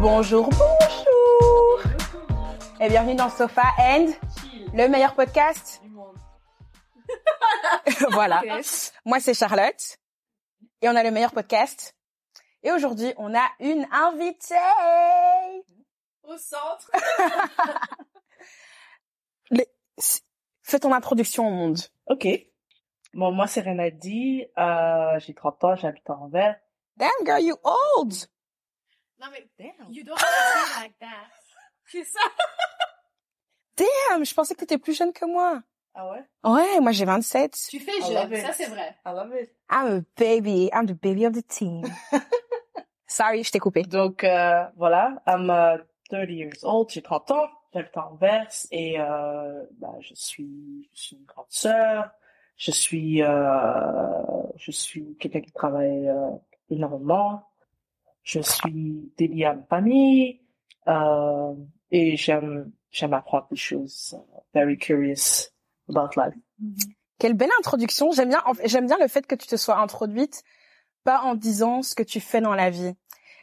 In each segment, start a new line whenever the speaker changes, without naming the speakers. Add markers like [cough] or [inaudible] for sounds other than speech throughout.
Bonjour, bonjour Et bienvenue dans Sofa and, le meilleur podcast
du monde. [laughs]
voilà. [laughs] Moi, c'est Charlotte. Et on a le meilleur podcast. Et aujourd'hui, on a une invitée.
Au centre. [laughs]
Les- Fais ton introduction au monde.
Ok. Bon, moi, c'est Renadi. Euh, j'ai 30 ans, j'habite à Anvers.
Damn, girl, you old.
Non mais,
Damn.
you don't say like that. [laughs] C'est ça. [laughs]
Damn, je pensais que t'étais plus jeune que moi.
Ah ouais?
Ouais, moi j'ai 27.
Tu fais
I love
jeune,
it.
ça c'est vrai.
I love it.
I'm a baby. I'm the baby of the team. [laughs] Sorry, je t'ai coupé.
Donc, euh, voilà. I'm uh, 30 years old. J'ai 30 ans. J'habite à Anvers. Et, euh, bah, je suis, je suis une grande sœur. Je suis, euh, je suis quelqu'un qui travaille euh, énormément. Je suis dédiée à ma famille. Euh, et j'aime, j'aime apprendre des choses. uh, very curious about life.
Quelle belle introduction. J'aime bien, j'aime bien le fait que tu te sois introduite pas en disant ce que tu fais dans la vie.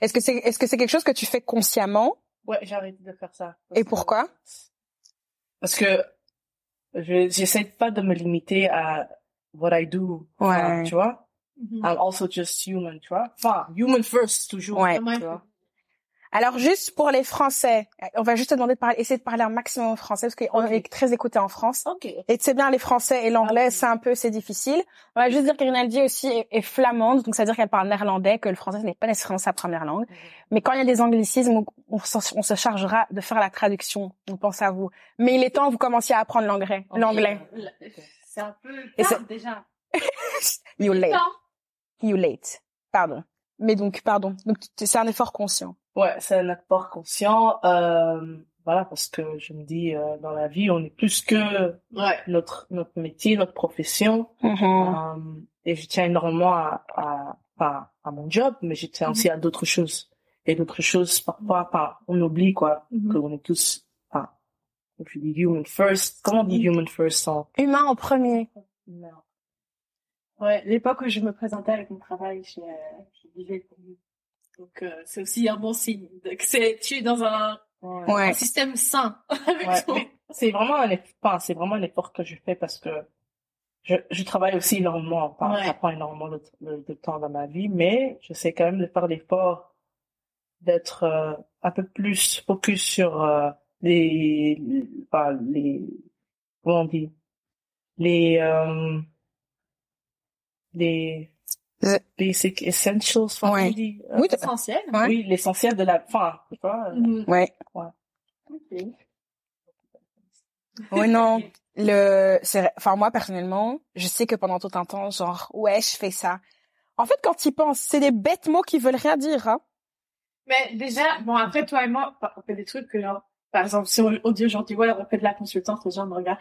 Est-ce que c'est, est-ce que c'est quelque chose que tu fais consciemment?
Ouais, j'ai arrêté de faire ça.
Et
que-
pourquoi?
Parce que je j'essaie pas de me limiter à what I do. Enfin,
Ouais.
tu vois?
Mhm.
I'm also just human, tu vois? Enfin, human first, toujours.
Ouais.
Tu vois?
Alors juste pour les Français, on va juste te demander de parler, essayer de parler un maximum en français parce qu'on est très écouté en France.
Ok.
Et tu sais bien, les Français et l'anglais, c'est un peu, c'est difficile. On va juste dire que Rinaldi aussi est, est flamande, donc ça veut dire qu'elle parle néerlandais, que le français n'est pas nécessairement sa première langue. Mais quand il y a des anglicismes, on, on s'en- on se chargera de faire la traduction. On pense à vous. Mais il est temps que vous commenciez à apprendre l'anglais. L'anglais.
C'est un peu
Et
tard
c'est-
déjà. [laughs]
You late. You late. Pardon. Mais donc, pardon. Donc, c'est un effort conscient.
Ouais, c'est un apport conscient. Euh, voilà, parce que je me dis, euh, dans la vie, on est plus que
Ouais.
notre, notre métier, notre profession.
Mhm.
Euh, et je tiens énormément à, à, à, à mon job, mais je tiens aussi à d'autres choses. Et d'autres choses, parfois, on oublie, quoi,
Mhm.
qu'on est tous, enfin, je dis human first, comment on dit human first en,
Humain en premier.
non.
Ouais, l'époque où je me présentais avec mon travail, je, je vivais. Donc euh, c'est aussi un bon signe. C'est tu es dans un,
Ouais.
Ouais.
un système sain [laughs]
Ouais,
ton-
c'est vraiment un effort, c'est vraiment un effort que je fais parce que je, je travaille aussi énormément,
Ouais.
ça prend énormément de, de- de temps dans ma vie, mais je sais quand même de faire l'effort d'être euh, un peu plus focus sur euh, les, les, les, comment on dit, les, les
Euh.
basic essentials, enfin,
Ouais.
dit, euh,
Oui,
essentiel.
Ouais.
oui, l'essentiel de la, enfin, tu vois, euh,
Mhm.
ouais.
Ok.
Oui, non. Le, c'est, enfin, moi, personnellement, je sais que pendant tout un temps, genre, ouais, je fais ça. En fait, quand tu penses, c'est des bêtes mots qui veulent rien dire, hein.
Mais déjà, bon après toi et moi, on fait des trucs que genre, par exemple, si on, on dit aujourd'hui, ouais, on fait de la consultance, les gens me regardent.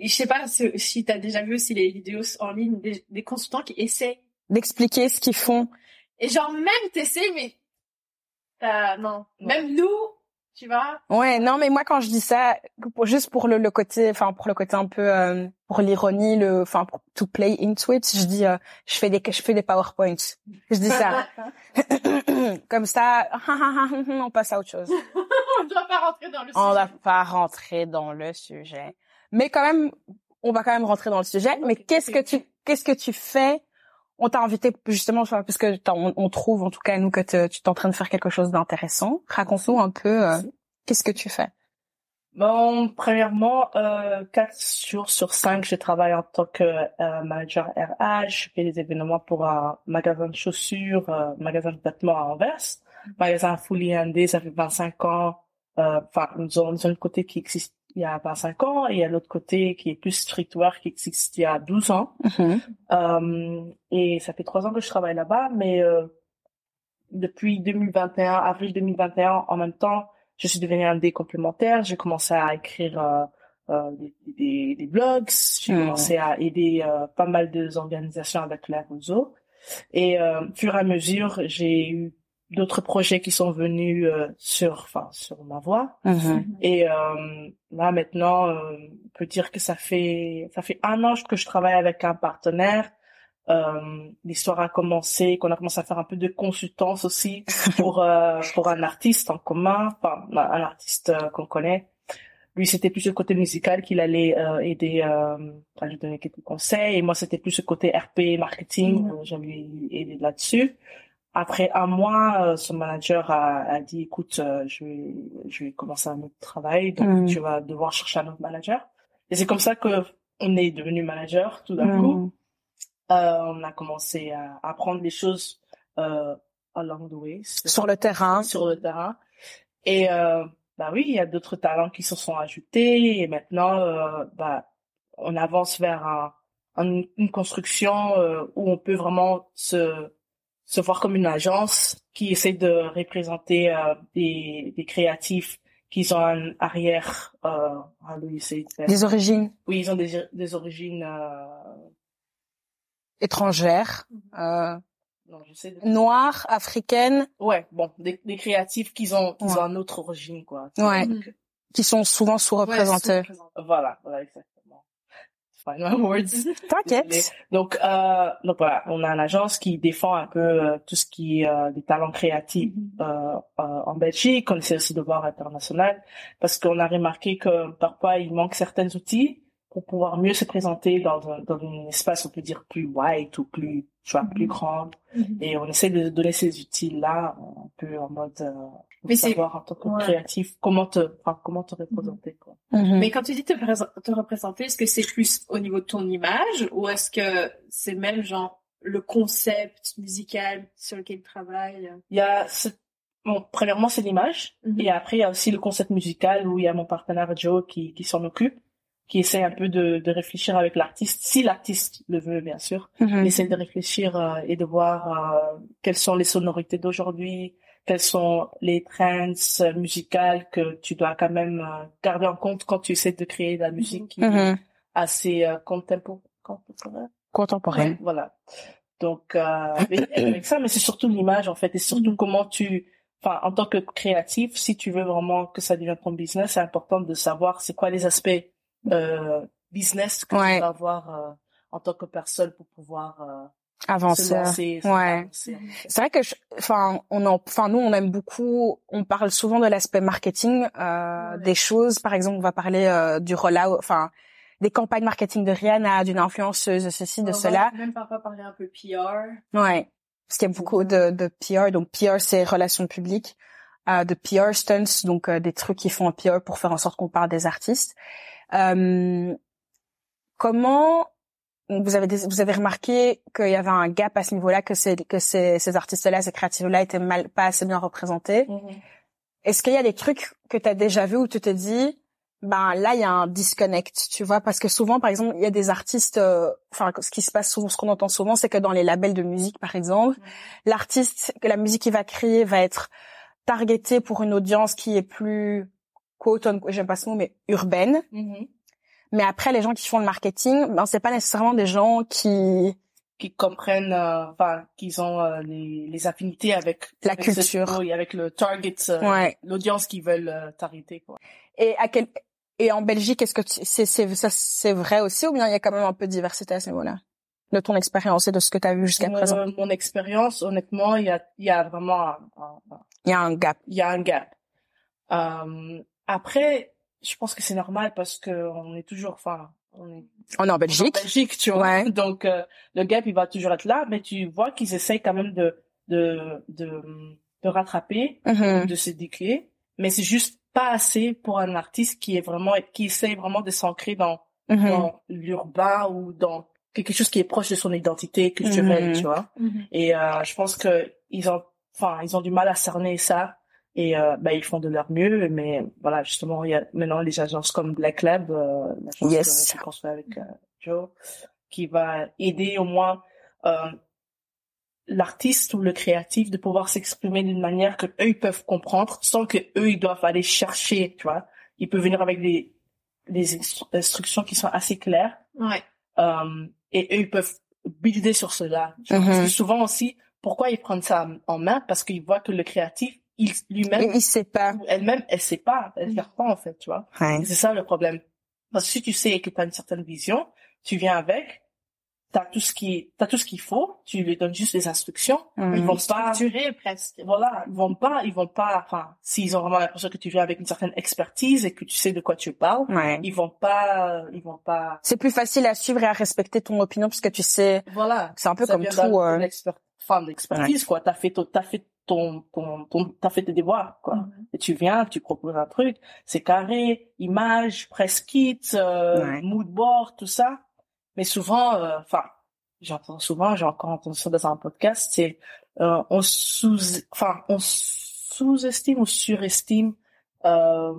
Et je sais pas si, si t'as déjà vu aussi les vidéos en ligne des, des consultants qui essaient.
D'expliquer ce qu'ils font.
Et genre, même t'essaies, mais, euh, non. Même nous, tu vois.
Ouais, non, mais moi, quand je dis ça, pour- juste pour le, le côté, enfin, pour le côté un peu, euh, pour l'ironie, le, enfin, pour to play into it, je dis, euh, je fais des, je fais des PowerPoints. Je dis ça. [laughs] Comme ça, [laughs] on passe à autre chose. [laughs]
on doit pas rentrer dans le
On va
sujet.
pas rentrer dans le sujet. Mais quand même, on va quand même rentrer dans le sujet. Mais qu'est-ce que tu, qu'est-ce que tu fais? On t'a invité justement, parce que on, on trouve, en tout cas, nous, que te- tu es en train de faire quelque chose d'intéressant. Raconte-nous un peu, euh, qu'est-ce que tu fais?
Bon, premièrement, euh, quatre jours sur cinq, je travaille en tant que euh, manager RH. Je fais des événements pour un magasin de chaussures, euh, magasin de vêtements à Anvers. Magasin fully handé, ça fait 25 ans. Euh, Enfin, nous avons un côté qui existe il y a 25 ans et il y a l'autre côté qui est plus streetwear qui existe il y a 12 ans. Euh, et ça fait trois ans que je travaille là-bas, mais euh, depuis 2021, avril 2021, en même temps, je suis devenue un des complémentaires. J'ai commencé à écrire euh, euh, des, des, des blogs. J'ai
Hmm.
commencé à aider euh, pas mal d'organisations avec la réseau. Et au fur et à mesure, j'ai eu d'autres projets qui sont venus euh, sur, enfin, sur ma voie.
Mhm.
Et euh, là maintenant, euh, on peut dire que ça fait ça fait un an que je travaille avec un partenaire euh, l'histoire a commencé, qu'on a commencé à faire un peu de consultance aussi [laughs] pour euh, pour un artiste en commun, enfin un artiste euh, qu'on connaît. Lui, c'était plus le côté musical qu'il allait euh, aider à lui donner quelques conseils, et moi, c'était plus le côté RP marketing, mmh. j'allais aider là-dessus. Après un mois, son manager a, a dit, écoute, je vais je vais commencer un autre travail, donc mmh. tu vas devoir chercher un autre manager. Et c'est comme ça que on est devenu manager tout d'un mmh. coup. Euh, on a commencé à apprendre les choses euh, along the way.
Sur le terrain.
Sur le terrain. Et euh, bah oui, il y a d'autres talents qui se sont ajoutés et maintenant, euh, bah, on avance vers un, une construction euh, où on peut vraiment se se voir comme une agence qui essaie de représenter euh, des, des créatifs qui ont un arrière euh,
des origines
oui ils ont des, des origines euh,
étrangères, mhm. euh, non, je sais noires, africaines.
Ouais, bon, des, des créatifs qui ont, qui ont une autre origine, quoi.
Ouais. Qui sont souvent sous-représentés.
voilà, voilà, exactement. Final.
T'inquiète.
Donc, euh, donc voilà, on a une agence qui défend un peu euh, tout ce qui est euh, des talents créatifs mhm. euh, euh, en Belgique. On essaie aussi de voir international parce qu'on a remarqué que parfois il manque certains outils pour pouvoir mieux se présenter dans un, dans un espace, on peut dire, plus wide ou plus, vois, plus mhm. grand. Mhm. Et on essaie de donner ces outils-là un peu en mode, euh, Mais savoir en tant que créatif comment te, enfin, comment te représenter, quoi.
Mhm. Mais quand tu dis te, te représenter, est-ce que c'est plus au niveau de ton image ou est-ce que c'est même genre le concept musical sur lequel tu travailles?
Il y a Bon, premièrement, c'est l'image. Et après, il y a aussi le concept musical où il y a mon partenaire Joe qui, qui s'en occupe qui essaie un peu de, de réfléchir avec l'artiste, si l'artiste le veut bien sûr, mm essaie de réfléchir euh, et de voir euh, quelles sont les sonorités d'aujourd'hui, quelles sont les trends musicales que tu dois quand même euh, garder en compte quand tu essaies de créer de la musique qui est mhm. assez contemporaine.
Contemporaine.
voilà. Donc avec ça, mais c'est surtout l'image en fait, et surtout comment tu enfin en tant que créatif, si tu veux vraiment que ça devienne ton business, c'est important de savoir c'est quoi les aspects euh, business que tu vas avoir euh, en tant que personne pour pouvoir euh,
avancer. ouais. C'est vrai que, enfin, on enfin nous on aime beaucoup. On parle souvent de l'aspect marketing euh, des choses. Par exemple, on va parler euh, du rollout, enfin des campagnes marketing de Rihanna, d'une influenceuse, de ceci, de cela.
même parfois parler un peu PR.
Ouais, parce qu'il y a beaucoup de, de PR. Donc PR c'est relations publiques, euh, de PR stunts, donc des trucs qui font un PR pour faire en sorte qu'on parle des artistes. Euh, comment vous avez vous avez remarqué qu'il y avait un gap à ce niveau-là, que c'est que ces, ces artistes-là, ces créatifs-là étaient mal pas assez bien représentés? Mm-hmm. Est-ce qu'il y a des trucs que tu as déjà vu où tu te dis ben là il y a un disconnect, tu vois? Parce que souvent par exemple, il y a des artistes euh, enfin ce qui se passe souvent ce qu'on entend souvent c'est que dans les labels de musique par exemple, mm-hmm. l'artiste que la musique qu'il va créer va être targeté pour une audience qui est plus quote j'aime pas ce mot, mais urbaine. Mm-hmm. Mais après, les gens qui font le marketing, ben c'est pas nécessairement des gens qui
qui comprennent, euh, enfin, qu'ils ont euh, les, les, affinités avec
la culture,
et avec le target, euh, l'audience qu'ils veulent targeter. Quoi.
Et à quel et en Belgique, est-ce que c'est c'est ça c'est vrai aussi ou bien il y a quand même un peu de diversité à ce niveau-là? De ton expérience et de ce que tu as vu jusqu'à présent?
Mon expérience, honnêtement, il y a il y a vraiment
il y a un gap.
Il y a un gap. Euh, après, je pense que c'est normal parce que on est toujours, enfin, on est,
on est en Belgique.
En Belgique, tu vois. Donc euh, le gap, il va toujours être là, mais tu vois qu'ils essayent quand même de de de, de rattraper, mm-hmm. de se décler, mais c'est juste pas assez pour un artiste qui est vraiment qui essaye vraiment de s'ancrer dans, mm-hmm. dans l'urbain ou dans quelque chose qui est proche de son identité culturelle, mm-hmm. tu vois. Et euh, je pense que ils ont, enfin, ils ont du mal à cerner ça et euh, bah, ils font de leur mieux mais voilà justement il y a maintenant les agences comme Black Lab euh, l'agence qu'on fait avec euh, Joe qui va aider au moins euh, l'artiste ou le créatif de pouvoir s'exprimer d'une manière que eux ils peuvent comprendre sans que eux ils doivent aller chercher tu vois ils peuvent venir avec des des instructions qui sont assez claires
ouais.
euh, et eux ils peuvent builder sur cela tu vois? parce que mm-hmm. souvent aussi pourquoi ils prennent ça en main? Parce qu'ils voient que le créatif il lui-même
il sait pas
elle-même elle sait pas elle sait pas en fait tu vois c'est ça le problème parce que si tu sais que tu as une certaine vision tu viens avec t'as tout ce qui, t'as tout ce qu'il faut. Tu lui donnes juste les instructions.
Mhm.
Ils vont pas,
Structuré presque.
voilà, ils vont pas, ils vont pas, enfin, s'ils ont vraiment l'impression que tu viens avec une certaine expertise et que tu sais de quoi tu parles,
Ouais.
ils vont pas, ils vont pas,
C'est plus facile à suivre et à respecter ton opinion puisque tu sais,
voilà.
c'est un peu
Ça
comme tout. euh,
enfin, de l'expertise, quoi. T'as fait t'as fait ton, ton, ton, t'as fait tes devoirs, quoi.
Mhm.
Et tu viens, tu proposes un truc, c'est carré, image, press kit, euh,
Ouais.
mood board, tout ça. Mais souvent, euh, enfin, j'entends souvent, j'ai encore entendu ça dans un podcast, c'est, euh, on sous, enfin, on sous-estime ou surestime, euh,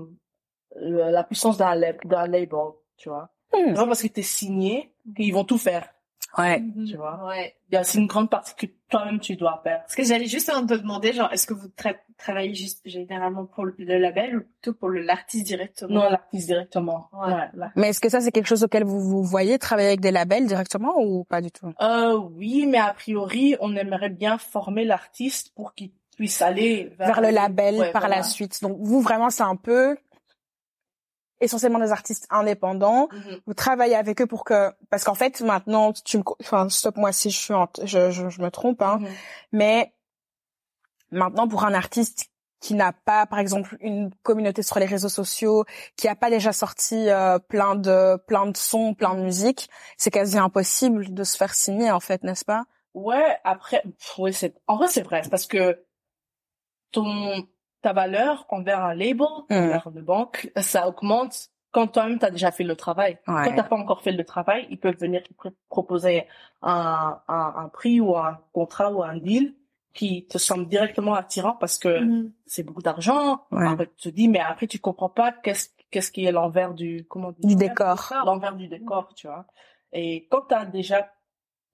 la puissance d'un lab- d'un label, tu vois.
Hmm.
C'est pas parce que t'es signé qu'ils vont tout faire,
Ouais.
tu vois?
Ouais.
Aussi une grande partie que toi-même tu dois faire.
Parce que j'allais justement te demander, genre, est-ce que vous tra- travaillez juste généralement pour le label ou plutôt pour le- l'artiste directement?
Non, l'artiste directement.
Ouais.
Ouais, là.
Mais est-ce que ça c'est quelque chose auquel vous vous voyez travailler avec des labels directement ou pas du tout?
Euh, oui, mais a priori, on aimerait bien former l'artiste pour qu'il puisse aller vers,
Vers le label
Ouais,
par
voilà.
la suite. Donc vous vraiment c'est un peu essentiellement des artistes indépendants.
Mhm.
Vous travaillez avec eux pour que parce qu'en fait maintenant tu me enfin stop moi si je suis en... je, je je me trompe hein
Mhm.
mais maintenant pour un artiste qui n'a pas par exemple une communauté sur les réseaux sociaux, qui a pas déjà sorti euh, plein de plein de sons, plein de musique, c'est quasi impossible de se faire signer en fait, n'est-ce pas?
Ouais, après, pff, ouais, c'est, en vrai, c'est vrai, parce que ton, ta valeur envers un label,
Mhm.
envers une banque, ça augmente quand toi-même t'as déjà fait le travail.
Ouais.
Quand t'as pas encore fait le travail, ils peuvent venir te pr- proposer un, un, un prix ou un contrat ou un deal qui te semble directement attirant parce que
Mhm.
c'est beaucoup d'argent.
Ouais.
Après, tu te dis, mais après, tu comprends pas qu'est-ce, qu'est-ce qui est l'envers du, comment dit
Du décor.
L'envers du décor, tu vois. Et quand tu as déjà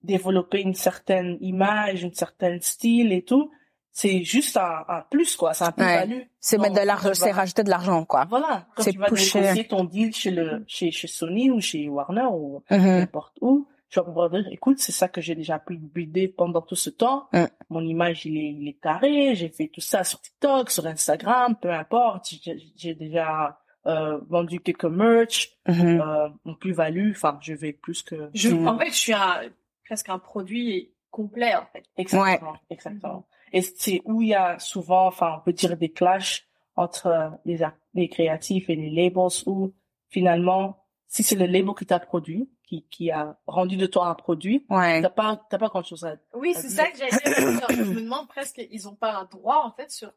développé une certaine image, une certaine style et tout, c'est juste un, un plus, quoi. C'est un plus-value.
C'est
Non,
mettre de l'argent, c'est rajouter de l'argent quoi.
Voilà. Quand
C'est
tu vas
pusher.
négocier ton deal chez le, chez, chez Sony ou chez Warner ou
Mhm.
n'importe où, tu vas pouvoir dire, écoute, c'est ça que j'ai déjà pu builder pendant tout ce temps.
Mm.
Mon image, il est, il est carré. J'ai fait tout ça sur TikTok, sur Instagram, peu importe. J'ai j'ai déjà euh, vendu quelques merch.
Mhm.
Euh, mon plus-value, enfin, je vais plus que...
Je,
Mhm.
En fait, je suis un, presque un produit complet, en fait.
Exactement, exactement. Et c'est où il y a souvent, enfin, on peut dire des clashs entre euh, les, créatifs et les labels où finalement, si c'est le label qui t'a produit, qui, qui a rendu de toi un produit,
Ouais.
t'as pas, t'as pas grand chose à
Oui, c'est ça que j'allais dire. Je me demande presque, ils ont pas un droit, en fait, sur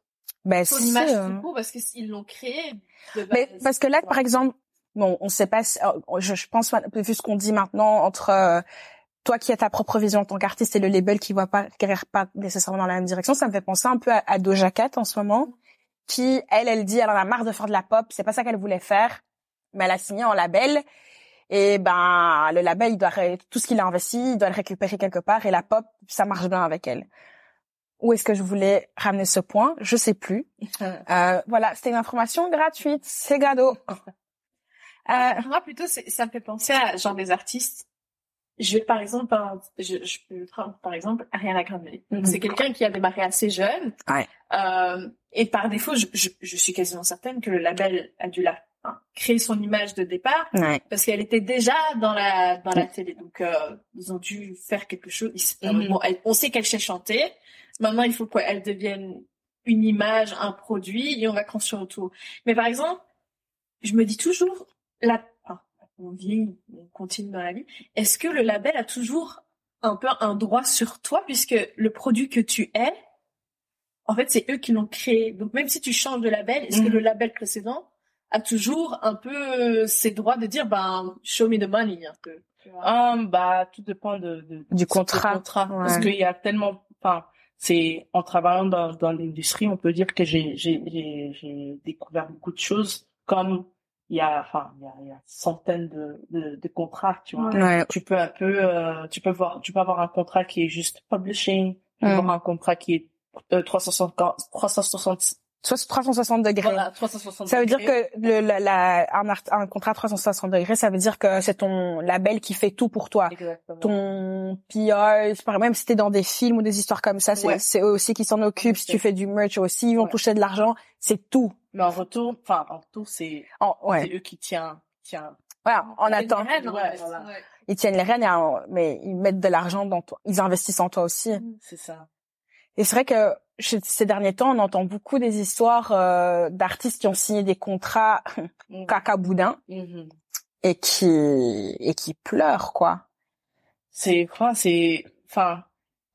Ben
image
euh,
tout court parce qu'ils l'ont créé de
Mais parce que là, par exemple, bon, on sait pas, si- euh, je, je pense, vu ce qu'on dit maintenant, entre euh, toi qui as ta propre vision en tant qu'artiste et le label qui voit pas, pas nécessairement dans la même direction, ça me fait penser un peu à, à Doja Cat en ce moment, qui, elle, elle dit, elle en a marre de faire de la pop, c'est pas ça qu'elle voulait faire, mais elle a signé en label, et ben, le label, il doit, ré- tout ce qu'il a investi, il doit le récupérer quelque part, et la pop, ça marche bien avec elle. Où est-ce que je voulais ramener ce point? Je sais plus. [laughs] Euh, voilà, c'était une information gratuite, c'est cadeau. [laughs] Euh,
Moi, plutôt, ça me fait penser à genre des artistes. Je vais par exemple, je, je peux prendre par exemple Ariana Grande. Donc
Mhm.
c'est quelqu'un qui a démarré assez jeune.
Ouais.
Euh, et par défaut, je, je, je suis quasiment certaine que le label a dû la hein, créer son image de départ
ouais.
parce qu'elle était déjà dans la dans la télé. Donc euh, ils ont dû faire quelque chose. Ils-
Mhm.
bon, elle- on sait qu'elle sait chanter. Maintenant, il faut qu'elle devienne une image, un produit, et on va construire autour. Mais par exemple, je me dis toujours, la, on vit, on continue dans la vie. Est-ce que le label a toujours un peu un droit sur toi, puisque le produit que tu es, en fait, c'est eux qui l'ont créé. Donc même si tu changes de label, est-ce que
Mhm.
le label précédent a toujours un peu euh, ses droits de dire, ben, show me the money, un peu.
Hum, bah, tout dépend de, de
Du contrat.
contrat.
Ouais.
Parce qu'il y a tellement, enfin, c'est, en travaillant dans, dans l'industrie, on peut dire que j'ai, j'ai, j'ai, j'ai découvert beaucoup de choses comme il y a, enfin, il y a, il y a centaines de, de, de contrats, tu vois.
Ouais.
Tu peux un peu, euh, tu peux voir, tu peux avoir un contrat qui est juste publishing, tu peux
Mm.
avoir un contrat qui est euh, 360, 360,
Soit 360 degrés.
voilà, 360
Ça veut dire que le, la, la- un, art- un contrat 360 degrés, ça veut dire que c'est ton label qui fait tout pour toi.
Exactement.
Ton PR, même si t'es dans des films ou des histoires comme ça, c'est
Ouais.
eux aussi qui s'en occupent. Si tu fais du merch aussi, ils vont
Ouais.
toucher de l'argent. C'est tout.
Mais en retour, enfin, en retour, c'est,
ouais.
eux qui tiennent, tiennent.
Voilà,
Ouais,
fait.
voilà.
Ouais.
ils tiennent les rênes, mais ils mettent de l'argent dans toi. Ils investissent en toi aussi.
C'est ça.
Et c'est vrai que ces derniers temps, on entend beaucoup des histoires euh, d'artistes qui ont signé des contrats [laughs]
Mhm.
caca boudin
Mhm.
et qui et qui pleurent quoi.
C'est, enfin, c'est, enfin,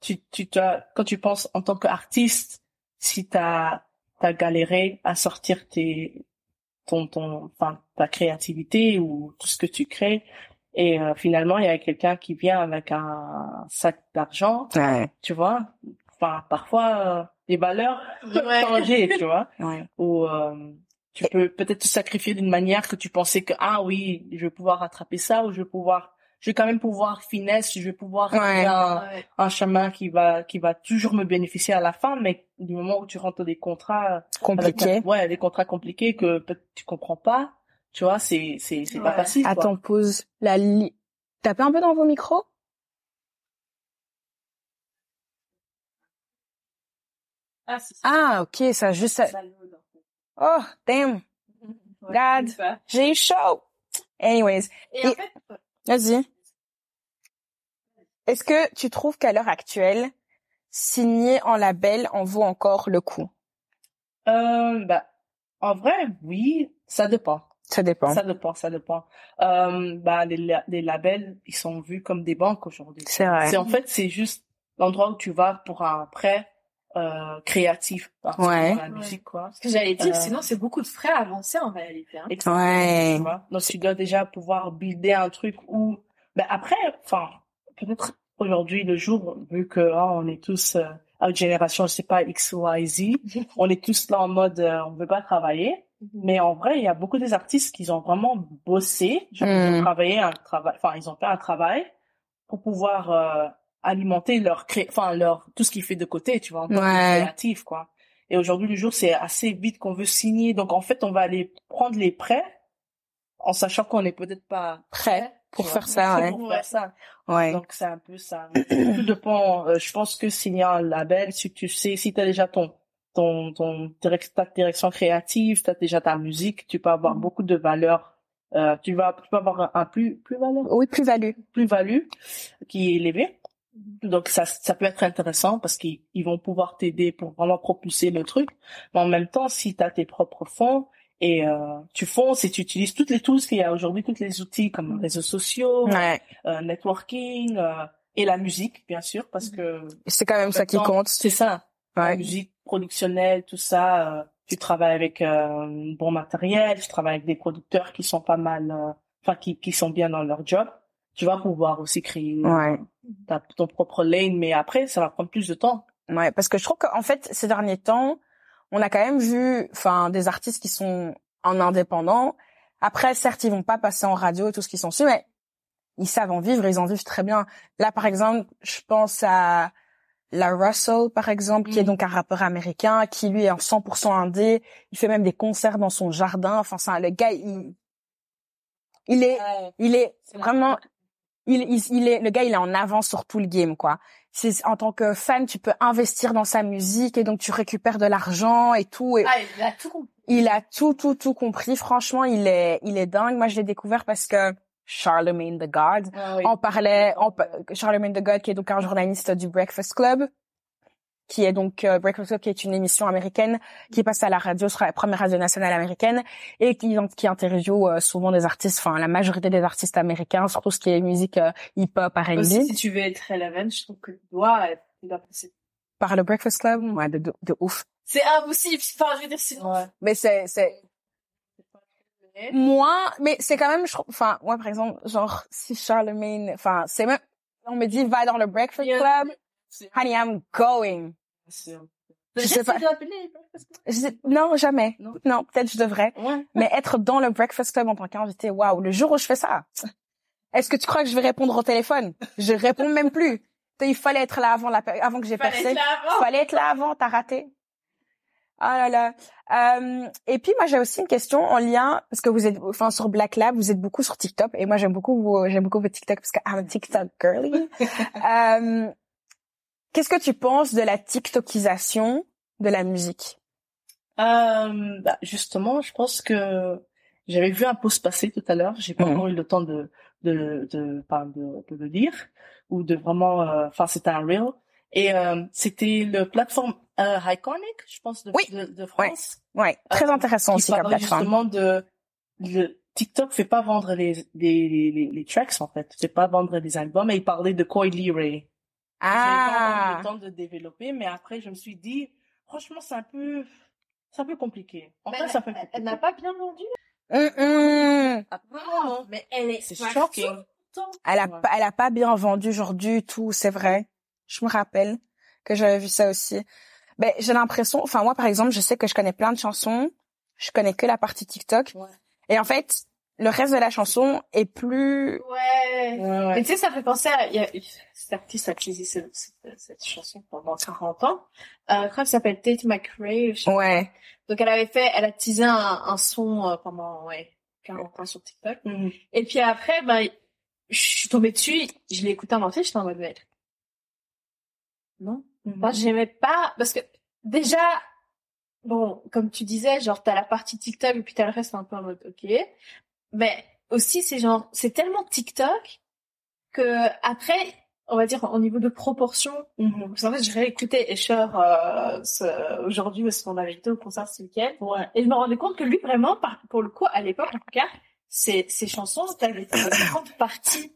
tu, tu t'as, quand tu penses en tant qu'artiste, si t'as, t'as galéré à sortir tes, ton, ton, enfin, ta créativité ou tout ce que tu crées, et euh, finalement, il y a quelqu'un qui vient avec un sac d'argent,
Ouais.
tu vois. Enfin, parfois, euh, les valeurs
Ouais.
changer, tu vois.
Ouais.
Ou euh, tu peux peut-être te sacrifier d'une manière que tu pensais que ah oui, je vais pouvoir rattraper ça ou je vais pouvoir, je vais quand même pouvoir finesse, je vais pouvoir
Ouais.
un, un chemin qui va qui va toujours me bénéficier à la fin, mais du moment où tu rentres dans des contrats avec
Compliqué.
un- ouais, des contrats compliqués que tu comprends pas, tu vois, c'est c'est c'est pas facile. quoi.
Attends, pause. La li... Tapez un peu dans vos micros?
Ah.
Ah, ok, ça juste.
Ça.
Oh, damn. [laughs] God. J'ai eu chaud. Anyways,
Et en
Et-
fait,
vas-y. Est-ce que tu trouves qu'à l'heure actuelle, signer en label en vaut encore le coup?
Euh, bah, en vrai, oui, ça dépend.
Ça dépend.
Ça dépend, ça dépend. Euh, bah, les, la- les labels, ils sont vus comme des banques aujourd'hui.
C'est vrai.
C'est en fait, c'est juste l'endroit où tu vas pour un prêt euh, créatif, parce que
Ouais.
la musique, quoi.
ce que j'allais dire,
Euh,
sinon c'est beaucoup de frais avancés en réalité. Hein.
Exactement,
Ouais.
tu vois. Donc tu dois déjà pouvoir builder un truc où, ben après, enfin, peut-être aujourd'hui le jour, vu que ah, on est tous euh, à une génération, je sais pas X Y Z, [laughs] on est tous là en mode, euh, on veut pas travailler. Mais en vrai, il y a beaucoup des artistes qui ont vraiment bossé, genre, ils ont
Mm.
travaillé un travail, enfin ils ont fait un travail pour pouvoir euh, alimenter leur cré, enfin leur tout ce qu'ils fait de côté, tu vois, en tant
Ouais.
créatif quoi. Et aujourd'hui le jour c'est assez vite qu'on veut signer, donc en fait on va aller prendre les prêts en sachant qu'on n'est peut-être pas
Prêt pour
tu
faire [laughs] ça, ouais.
pour faire ça.
Ouais.
Donc c'est un peu ça. Tout dépend. euh, je pense que signer un label, si tu sais, si t'as déjà ton ton ton ta direction créative, t'as déjà ta musique, tu peux avoir beaucoup de valeur. Euh, tu vas tu peux avoir un, un plus plus valeur?
Oui, plus-value.
plus value qui est élevé. Donc ça ça peut être intéressant parce qu'ils ils vont pouvoir t'aider pour vraiment propulser le truc. Mais en même temps, si tu as tes propres fonds et euh, tu fonces et tu utilises toutes les tools qu'il y a aujourd'hui, tous les outils comme les réseaux sociaux,
Ouais.
euh, networking euh, et la musique bien sûr parce que
C'est quand même ça qui compte.
c'est ça. La
Ouais.
musique productionnelle, tout ça. euh, tu travailles avec euh, bon matériel, tu travailles avec des producteurs qui sont pas mal, euh, enfin qui qui sont bien dans leur job. Tu vas pouvoir aussi créer
Ouais.
ta- ton propre lane, mais après ça va prendre plus de temps.
Ouais, parce que je trouve qu'en fait, ces derniers temps, on a quand même vu, enfin, des artistes qui sont en indépendant. Après, certes, ils vont pas passer en radio et tout ce qu'ils sont su, mais ils savent en vivre, ils en vivent très bien. Là, par exemple, je pense à la Russell, par exemple, qui est
Mm.
donc un rappeur américain, qui lui est en 100% indé. Il fait même des concerts dans son jardin. Enfin, ça, le gars, il, il est, il est vraiment, il, il, il est, le gars, il est en avance sur tout le game, quoi. C'est, en tant que fan, tu peux investir dans sa musique et donc tu récupères de l'argent et tout. Et
Ah, il a tout compris.
il a tout, tout, tout compris. Franchement, il est, il est dingue. Moi, je l'ai découvert parce que Charlemagne the God
Ah oui.
on parlait, Charlemagne the God, qui est donc un journaliste du Breakfast Club, qui est donc euh, Breakfast Club, qui est une émission américaine qui passe à la radio, sur la première radio nationale américaine, et qui, qui interviewe euh, souvent des artistes, enfin la majorité des artistes américains, surtout ce qui est musique euh, hip-hop, R&B,
si tu veux être relevant, je trouve que tu dois, être- tu dois passer.
par le Breakfast Club, ouais, de, de, de ouf.
C'est impossible. Enfin, je veux dire, sinon.
Ouais.
Mais c'est, c'est, moi, mais c'est quand même, je trouve- enfin, moi, par exemple, genre, si Charlemagne, enfin, c'est même, on me dit, va dans le Breakfast. Club, honey, I'm going. Je sais pas. Je sais- non, jamais.
Non.
Non, peut-être je devrais.
Ouais.
Mais être dans le Breakfast Club en tant qu'invité, waouh, le jour où je fais ça, est-ce que tu crois que je vais répondre au téléphone? Je réponds même plus. Il fallait être là avant, la, avant que j'ai percé.
avant.
Fallait être là avant, t'as raté. Ah là là. Euh, et puis moi j'ai aussi une question en lien parce que vous êtes, enfin sur Black Lab, vous êtes beaucoup sur TikTok et moi j'aime beaucoup j'aime beaucoup vos TikTok parce que I'm a TikTok girly. [laughs] euh, Qu'est-ce que tu penses de la TikTokisation de la musique?
Euh, bah, justement, je pense que j'avais vu un post passer tout à l'heure. J'ai pas
Mhm.
encore eu le temps de, de de de, de le lire ou de vraiment euh, enfin c'était un reel et euh, c'était le plateforme euh, Iconic je pense de
Oui.
de, de France
Ouais, très
Euh,
intéressant
qui
aussi comme
parlait
plateforme.
justement de le TikTok fait pas vendre les les les, les, les tracks en fait fait pas vendre des albums et il parlait de Coily Ray J'ai pas
Ah,
eu le temps de développer, mais après, je me suis dit, franchement, c'est un peu, c'est un peu compliqué. En fait, un peu
elle- n'a pas bien vendu?
Hum, hum.
Après, non, non.
Mais elle est.
C'est shocking.
Elle a
Ouais.
pas, elle a pas bien vendu du tout, c'est vrai. Je me rappelle que j'avais vu ça aussi. Ben, j'ai l'impression, enfin, moi, par exemple, je sais que je connais plein de chansons. Je connais que la partie TikTok.
Ouais.
Et en fait, le reste de la chanson est plus,
Ouais.
Ouais,
Mais tu sais, ça fait penser à, il y a, cet artiste a utilisé cette, cette, cette chanson pendant 40 ans. Euh, je crois qu'elle s'appelle Tate McRae.
ouais.
Donc elle avait fait, elle a teasé un, un son euh, pendant, ouais, 40 ans sur TikTok.
Mhm.
Et puis après, ben, je suis tombée dessus, je l'ai écouté en entier, j'étais en mode, mais, non.
Mhm.
Moi, j'aimais pas, parce que, déjà, bon, comme tu disais, genre, t'as la partie TikTok et puis t'as le reste un peu en mode, ok. Mais aussi, c'est genre, c'est tellement TikTok que après, on va dire, au niveau de proportion,
Mhm.
parce qu'en fait, je réécoutais Escher, euh, aujourd'hui, parce qu'on avait été au concert ce week-end.
Ouais.
Et je me rendais compte que lui, vraiment, par, pour le coup, à l'époque, en tout cas, ses, ses chansons, t'avais une grande partie.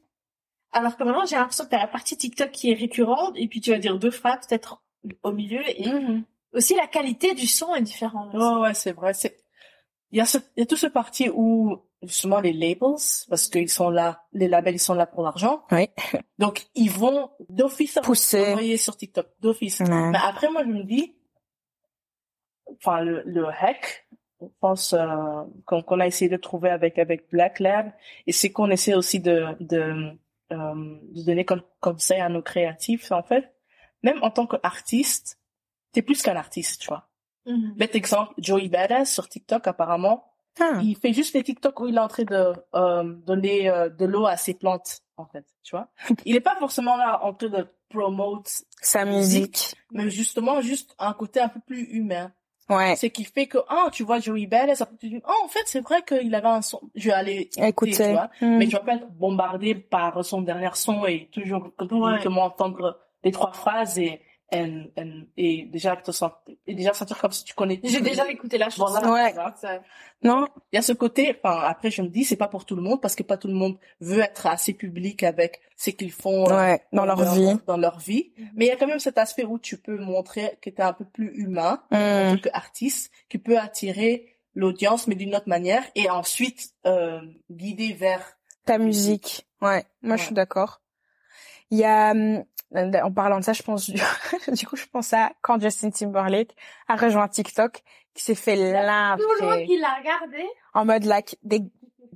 Alors que maintenant, j'ai l'impression que t'as la partie TikTok qui est récurrente, et puis tu vas dire deux phrases, peut-être au milieu, et
Mhm.
aussi la qualité du son est différente.
Ouais, ouais, c'est vrai. C'est, il y a ce, il y a tout ce parti où, justement, les labels, parce qu'ils sont là, les labels, ils sont là pour l'argent.
Oui.
Donc, ils vont d'office
Pousser.
envoyer sur TikTok, d'office.
Ouais.
Mais après, moi, je me dis, enfin, le, le hack, je pense, euh, qu'on qu'on a essayé de trouver avec, avec Black Lab, et c'est qu'on essaie aussi de, de, euh, de donner comme conseil à nos créatifs, en fait. Même en tant qu'artiste, t'es plus qu'un artiste, tu vois.
Mhm.
Bête exemple, Joey Badass sur TikTok, apparemment,
Ah.
il fait juste les TikTok où il est en train de euh, donner euh, de l'eau à ses plantes, en fait, tu vois. Il est pas forcément là en train de promote,
Sa musique.
mais justement juste un côté un peu plus humain.
Ouais.
C'est qui fait que, ah, tu vois Joey Badass, après tu dis, oh, en fait, c'est vrai qu'il avait un son, je vais aller écouter, tu vois.
Hmm.
Mais tu vas pas être bombardé par son dernier son et toujours
Ouais.
comment entendre les trois phrases et, et, et, et déjà te sentir, et déjà sentir comme si tu connais.
J'ai déjà écouté la chanson.
Voilà,
Ouais.
Ça-
Non.
Il y a ce côté, enfin, après, je me dis, c'est pas pour tout le monde parce que pas tout le monde veut être assez public avec ce qu'ils font euh,
Ouais. Dans leur vie.
dans leur vie.
Mhm.
Mais il y a quand même cet aspect où tu peux montrer que tu es un peu plus humain en
Hmm.
tant qu'artiste, qui peut attirer l'audience, mais d'une autre manière, et ensuite euh, guider vers.
Ta musique. Ouais. Moi, je suis d'accord. Il y a, hum, en parlant de ça, je pense, du, [laughs] du coup, je pense à quand Justin Timberlake a rejoint TikTok, qui s'est fait
Tout le monde qui l'a regardé.
En mode, like, they,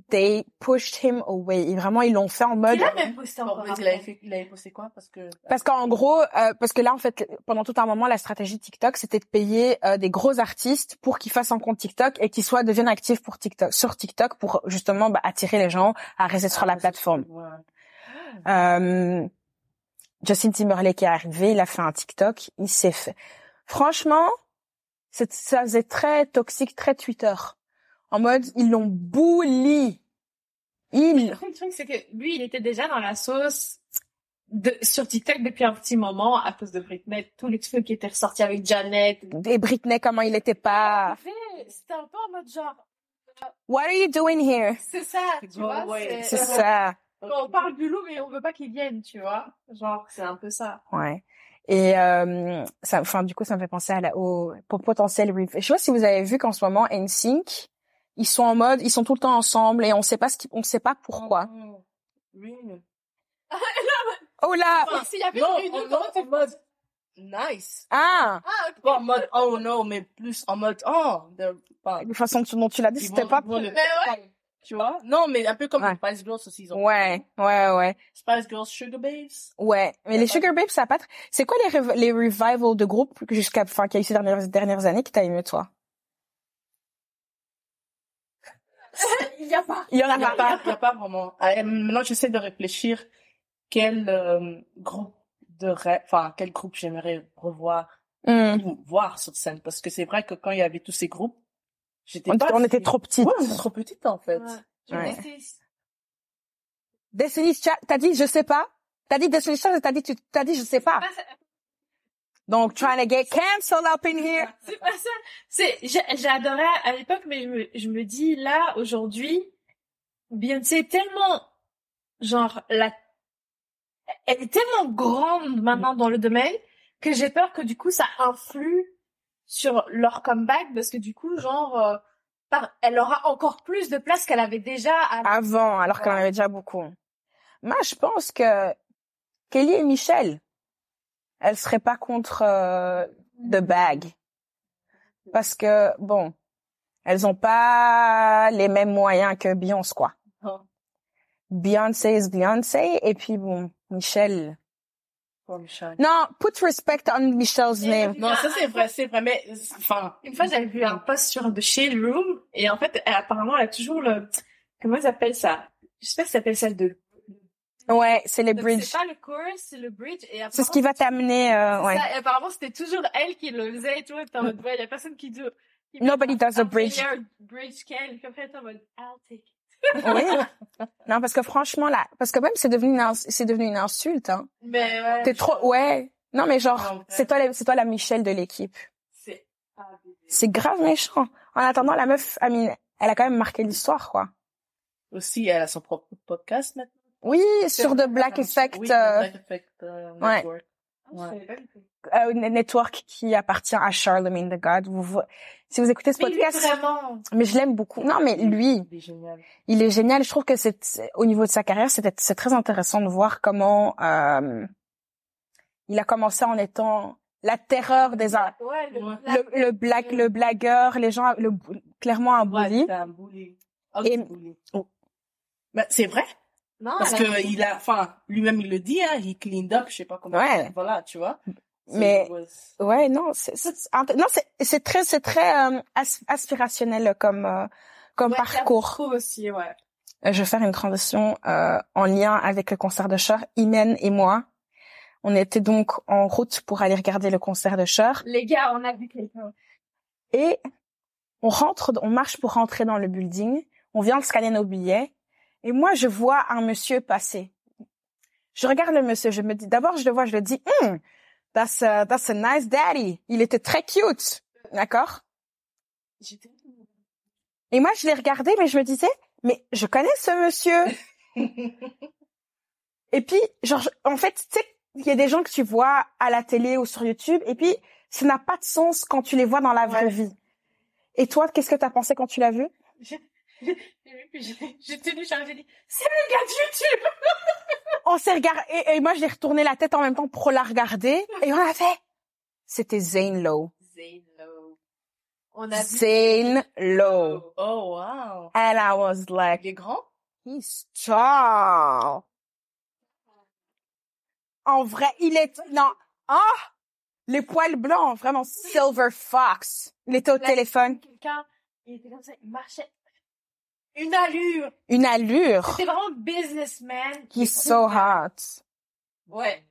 they pushed him away. Et vraiment, ils l'ont fait en mode,
Il a même posté
En
encore
il avait fait, il avait posté quoi? Parce que.
Parce qu'en gros, euh, parce que là, en fait, pendant tout un moment, la stratégie TikTok, c'était de payer euh, des gros artistes pour qu'ils fassent un compte TikTok et qu'ils soient deviennent actifs pour TikTok, sur TikTok pour justement bah, attirer les gens à rester sur la
Ah,
plateforme.
Ouais.
Euh, Justin Timberlake est arrivé, il a fait un TikTok, il s'est fait. Franchement, ça faisait très toxique, très Twitter. En mode, ils l'ont bully. Ils.
Le truc, c'est que lui, il était déjà dans la sauce de, sur TikTok depuis un petit moment à cause de Britney. Tous les trucs qui étaient ressortis avec Janet.
Et Britney, comment il était pas?
C'était un peu en mode genre,
What are you doing here?
c'est ça, tu vois.
C'est ça.
On parle du loup, mais on veut pas qu'il vienne, tu vois. Genre, c'est un peu ça.
Ouais. Et euh, ça, enfin, du coup, ça me fait penser à la, au, au potentiel Je sais pas si vous avez vu qu'en ce moment, NSYNC, ils sont en mode, ils sont tout le temps ensemble et on sait pas ce qui, on sait pas pourquoi.
Mm. Reunion. [laughs]
Oh là!
Enfin, s'il y avait
Non,
une
non, en mode nice.
Ah!
Ah, ok.
Pas en mode oh non, mais plus en mode oh, de, pas,
De façon dont tu l'as dit, c'était pas
le-
Mais ouais.
Tu vois? Non, mais un peu comme
Ouais.
les Spice Girls aussi, ils ont.
Ouais, ouais, ouais,
Spice Girls, Sugar Babes.
ouais. Mais les Sugar Babes, ça a pas. tr- C'est quoi les rev- les revivals de groupes jusqu'à, enfin, qu'il y a eu ces dernières dernières années que t'as aimé toi? [laughs]
Il y a pas.
Il y en a
Il y a
pas.
pas, il y a pas vraiment. Ah, Maintenant, j'essaie de réfléchir quel euh, groupe de rêve, enfin, quel groupe j'aimerais revoir
Hmm.
ou voir sur scène. Parce que c'est vrai que quand il y avait tous ces groupes, j'étais
On,
pas.
on était trop petites.
Ouais, on était trop petites, en fait.
Ouais.
Destiny's Child, t'as dit je sais pas? T'as dit Destiny's Child, t'as dit tu, t'as dit je sais pas. Donc trying to get canceled up in here.
C'est pas ça. C'est, adoré à l'époque, mais je me, je me dis, là, aujourd'hui, Beyoncé est tellement, genre, la, elle est tellement grande maintenant dans le domaine que j'ai peur que du coup, ça influe sur leur comeback parce que du coup, genre, euh, elle aura encore plus de place qu'elle avait déjà à...
Avant, alors qu'elle en avait déjà beaucoup. Moi, je pense que Kelly et Michel, elles seraient pas contre euh, The Bag. Parce que, bon, elles ont pas les mêmes moyens que Beyoncé, quoi.
Non.
Beyoncé is Beyoncé, et puis bon, Michel.
Pour Michel.
Non, put respect on Michel's name.
Non, ça c'est vrai, c'est vrai, mais enfin,
Une fois, j'avais vu un post sur The Shade Room et en fait, elle- apparemment, elle a toujours le... Comment ils appellent ça? Je sais pas si ça s'appelle ça le...
Ouais, c'est les
Donc,
bridges.
C'est pas le chorus, c'est le bridge. Et
C'est ce qui va t'amener, euh,
apparemment,
ouais.
ça, et apparemment, c'était toujours elle qui le faisait et tout. Et t'es en mode, ouais, y a personne qui dit...
Nobody does a
un
bridge.
bridge qu'elle. Puis après, t'es en mode, I'll take it.
Oui. Non, parce que franchement, là, parce que même c'est devenu une, c'est devenu une insulte, hein.
Mais ouais.
T'es trop, ouais. Non, mais
En
genre, c'est toi, la- c'est toi la Michelle de l'équipe.
C'est.
C'est grave méchant. En attendant, la meuf, mean, elle a quand même marqué l'histoire, quoi.
aussi elle a son propre podcast maintenant.
Oui, sur The Black Effect,
Oui,
euh,
Black Effect euh,
ouais.
Network.
Ah,
Ouais.
euh, une network qui appartient à Charlemagne the God. Vous, si vous écoutez ce
Mais lui,
podcast,
vraiment.
mais je l'aime beaucoup. Non, mais lui,
Il est génial.
il est génial. Je trouve que c'est au niveau de sa carrière, c'était c'est très intéressant de voir comment euh, il a commencé en étant la terreur des
Ouais, le,
Ouais.
le, le blague, le blagueur, les gens, le, clairement un
Ouais,
bully.
c'est un bully. Ah,
Et-
bully.
Oh.
Mais c'est vrai,
Non,
parce que il a, enfin, lui-même il le dit, hein, il cleaned up, je sais pas comment.
Ouais.
Voilà, tu vois. So
Mais-
was-
Ouais, non, c'est non, c'est c'est très c'est très euh, as- aspirationnel comme euh, comme
Ouais,
parcours.
Aussi, ouais.
Euh, Je vais faire une transition euh, en lien avec le concert de Cher. Imen et moi, on était donc en route pour aller regarder le concert de Cher
Les gars, on a vu quelqu'un.
et on rentre, on marche pour rentrer dans le building. On vient de scanner nos billets et moi je vois un monsieur passer. Je regarde le monsieur, je me dis d'abord je le vois, je le dis, hmm, that's a, that's a nice daddy. Il était très cute, d'accord? Et moi je l'ai regardé, mais je me disais, mais je connais ce monsieur. [laughs] Et puis, genre, en fait, tu sais, il y a des gens que tu vois à la télé ou sur YouTube, et puis ça n'a pas de sens quand tu les vois dans la vraie
Ouais.
vie. Et toi, qu'est-ce que t'as pensé quand tu l'as vu?
J'ai vu, puis j'ai dit, c'est le gars de YouTube! [laughs]
On s'est regardé, et, et moi, j'ai retourné la tête en même temps pour la regarder, et on a fait, c'était Zane Lowe.
Zane Lowe. On a vu...
Zane Lowe.
Oh, wow.
And I was like,
Il est grand?
he's tall. En vrai, il est, non, ah, les poils blancs, vraiment silver fox. Il était au
Là,
téléphone.
Quelqu'un, il était comme ça, il marchait. Une allure!
Une allure.
C'était vraiment businessman.
He's so hot.
Ouais.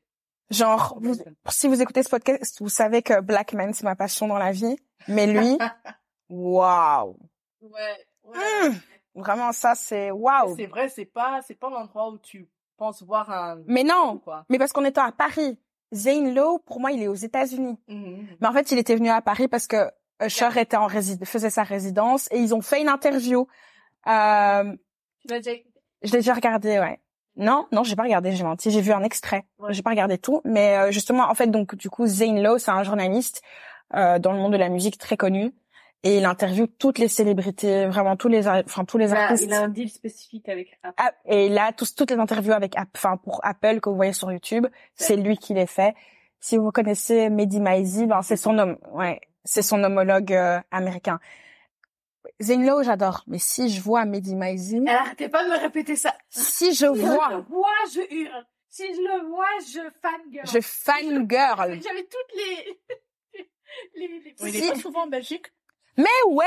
Genre, vous- si vous écoutez ce podcast, vous savez que Black Man, c'est ma passion dans la vie. Mais lui, [laughs] wow.
Ouais. ouais.
Vraiment, ça, c'est wow.
C'est vrai, c'est pas, c'est pas l'endroit où tu penses voir un.
Mais non,
Quoi.
mais parce qu'on était à Paris. Zane Lowe, pour moi, il est aux États-Unis.
Mhm.
Mais en fait, il était venu à Paris parce que Usher était en faisait sa résidence et ils ont fait une interview. Euh,
Tu l'as déjà écouté?
je l'ai déjà regardé, ouais. Non, non, j'ai pas regardé, j'ai menti. J'ai vu un extrait.
Ouais.
J'ai pas regardé tout, mais euh, justement, en fait, donc du coup, Zane Lowe, c'est un journaliste euh, dans le monde de la musique très connu et il interviewe toutes les célébrités, vraiment tous les, enfin tous les
Il a,
artistes.
il a un deal spécifique avec Apple.
Ah, et là, tous, toutes les interviews avec, enfin pour Apple que vous voyez sur YouTube, c'est lui qui les fait. Si vous connaissez Mehdi Maizi, ben c'est son homme, ouais, c'est son homologue euh, américain. Zane Lowe, j'adore, mais si je vois Mehdi Maizi,
Elle arrêtait pas de me répéter ça.
si je
Si je le
vois,
vois, je hurle. Si je le vois, je fangirl.
je fangirl.
J'avais toutes les... [laughs] les, les...
Il
Si.
est pas souvent en Belgique.
Mais ouais,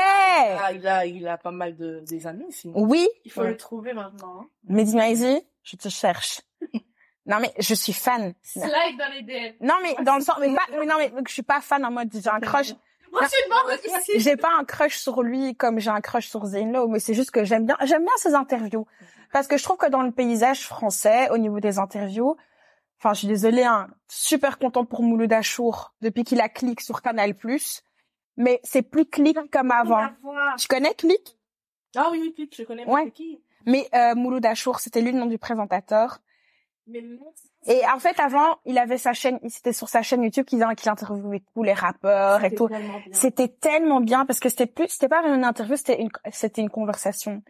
Ah, il a, il a pas mal de, des amis ici.
oui,
Il faut
Ouais.
le trouver maintenant. hein.
Mehdi Maizi, je te cherche. [laughs] non mais je suis fan.
Slide dans les DM.
Non mais dans le sens, mais pas, mais non mais je suis pas fan en mode j'ai un crush.
Prochainement aussi.
j'ai pas un crush sur lui comme j'ai un crush sur Zane Lowe, mais c'est juste que j'aime bien, j'aime bien ses interviews. Parce que je trouve que dans le paysage français, au niveau des interviews, enfin, je suis désolée, hein, super contente pour Mouloud Achour depuis qu'il a clic sur Canal+. Mais c'est plus clic comme avant. Tu connais clic?
Ah oui, oui, je connais.
Ouais.
qui?
Mais euh, Mouloud Achour, c'était lui le nom du présentateur. Et en fait, avant, il avait sa chaîne, c'était sur sa chaîne YouTube qu'il qu'il interviewait tous les rappeurs et tout. C'était tellement bien parce que c'était plus, c'était pas une interview, c'était une, c'était une conversation.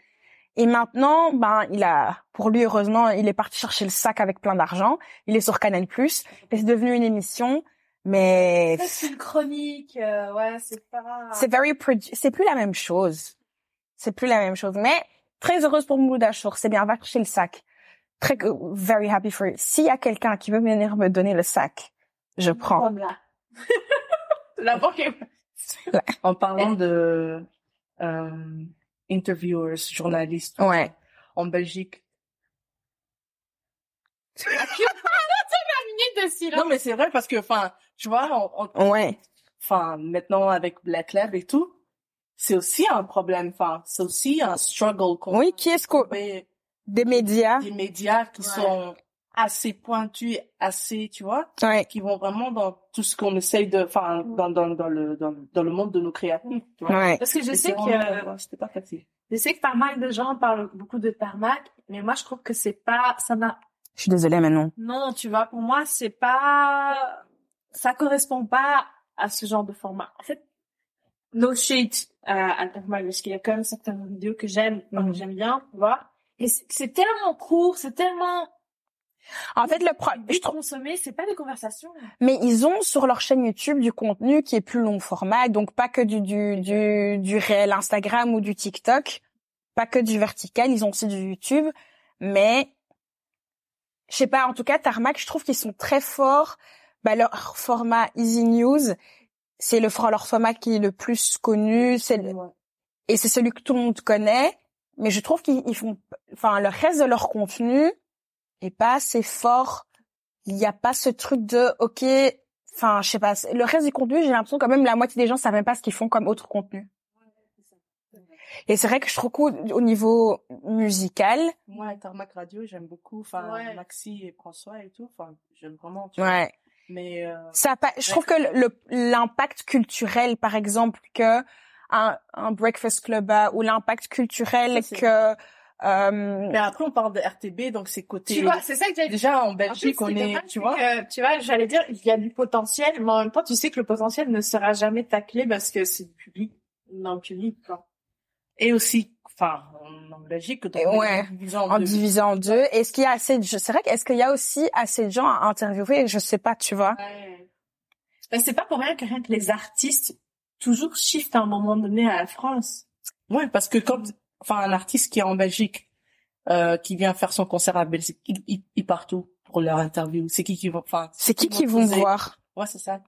Et maintenant, ben, il a, pour lui, heureusement, il est parti chercher le sac avec plein d'argent. Il est sur Canal+. Et c'est devenu une émission. Mais
C'est une chronique, euh, ouais, c'est pas...
c'est very c'est plus la même chose. C'est plus la même chose. Mais très heureuse pour Mouloud Achour. C'est bien, va chercher le sac. Très, very happy for it. S'il y a quelqu'un qui veut venir me donner le sac, je prends.
Comme là. [laughs] La banque est...
En parlant de euh, interviewers, journalistes
Ouais.
en Belgique. [laughs]
silence.
Non, mais c'est vrai parce que, enfin, tu vois, on- on-
Ouais.
enfin, maintenant avec Black Lab et tout, c'est aussi un problème. Enfin, c'est aussi un struggle.
Oui, qui est-ce qu'on, des médias.
des médias qui
Ouais.
sont assez pointus, assez, tu vois,
Ouais.
qui vont vraiment dans tout ce qu'on essaye de, enfin, dans, dans, dans le, dans, dans le monde de nos créatifs, tu vois.
Ouais.
Parce que je
Et
sais que,
c'était pas facile.
je sais que pas mal de gens parlent beaucoup de tarmac, mais moi, je trouve que c'est pas, ça n'a,
Je suis désolée, mais non.
non, tu vois, pour moi, c'est pas, ça correspond pas à ce genre de format. En fait, no shade à, à tarmac, parce qu'il y a quand même certaines vidéos que j'aime, enfin, que j'aime bien, tu vois. Et c'est tellement court, c'est tellement
En fait, le pro, je trouve,
c'est pas des conversations.
mais ils ont sur leur chaîne YouTube du contenu qui est plus long format, donc pas que du, du, du, du réel Instagram ou du TikTok, pas que du vertical, ils ont aussi du YouTube, mais, je sais pas, en tout cas, Tarmac, je trouve qu'ils sont très forts, bah, leur format Easy News, c'est le, leur format qui est le plus connu, c'est le- et c'est celui que tout le monde connaît, mais je trouve qu'ils ils font, enfin, le reste de leur contenu est pas assez fort. Il n'y a pas ce truc de, ok, enfin, je sais pas, le reste du contenu, j'ai l'impression quand même la moitié des gens savent même pas ce qu'ils font comme autre contenu. Et c'est vrai que je trouve qu'au au niveau musical,
Moi, Tarmac Radio, j'aime beaucoup, enfin,
Ouais.
Maxi et François et tout, enfin, j'aime vraiment, tu vois.
ouais,
Mais, euh,
ça je trouve que l'impact culturel, par exemple, que un, un Breakfast Club a, ou l'impact culturel
Ça,
que, euh,
mais après, on parle de RTB, donc c'est côté,
Tu vois, c'est ça que j'allais dire.
déjà, en
En
Belgique, on est, tu vois.
que, tu vois, j'allais dire, il y a du potentiel, mais en même temps, tu sais que le potentiel ne sera jamais taclé parce que c'est du public, dans le public, quoi.
Et aussi, enfin, en, Belgique, donc,
Et ouais,
en
en
deux.
divisant en deux. Est-ce qu'il y a assez de, c'est vrai qu'est-ce qu'il y a aussi assez de gens à interviewer? Je sais pas, tu vois.
Ouais. Ben, c'est pas pour rien que rien que les artistes toujours shiftent à un moment donné à la France.
Ouais, parce que quand, enfin, un artiste qui est en Belgique, euh, qui vient faire son concert à Belgique, il, il, il part où pour leur interview? C'est qui qui vont, enfin,
C'est qui qui vont
poser-
voir?
Ouais, c'est ça.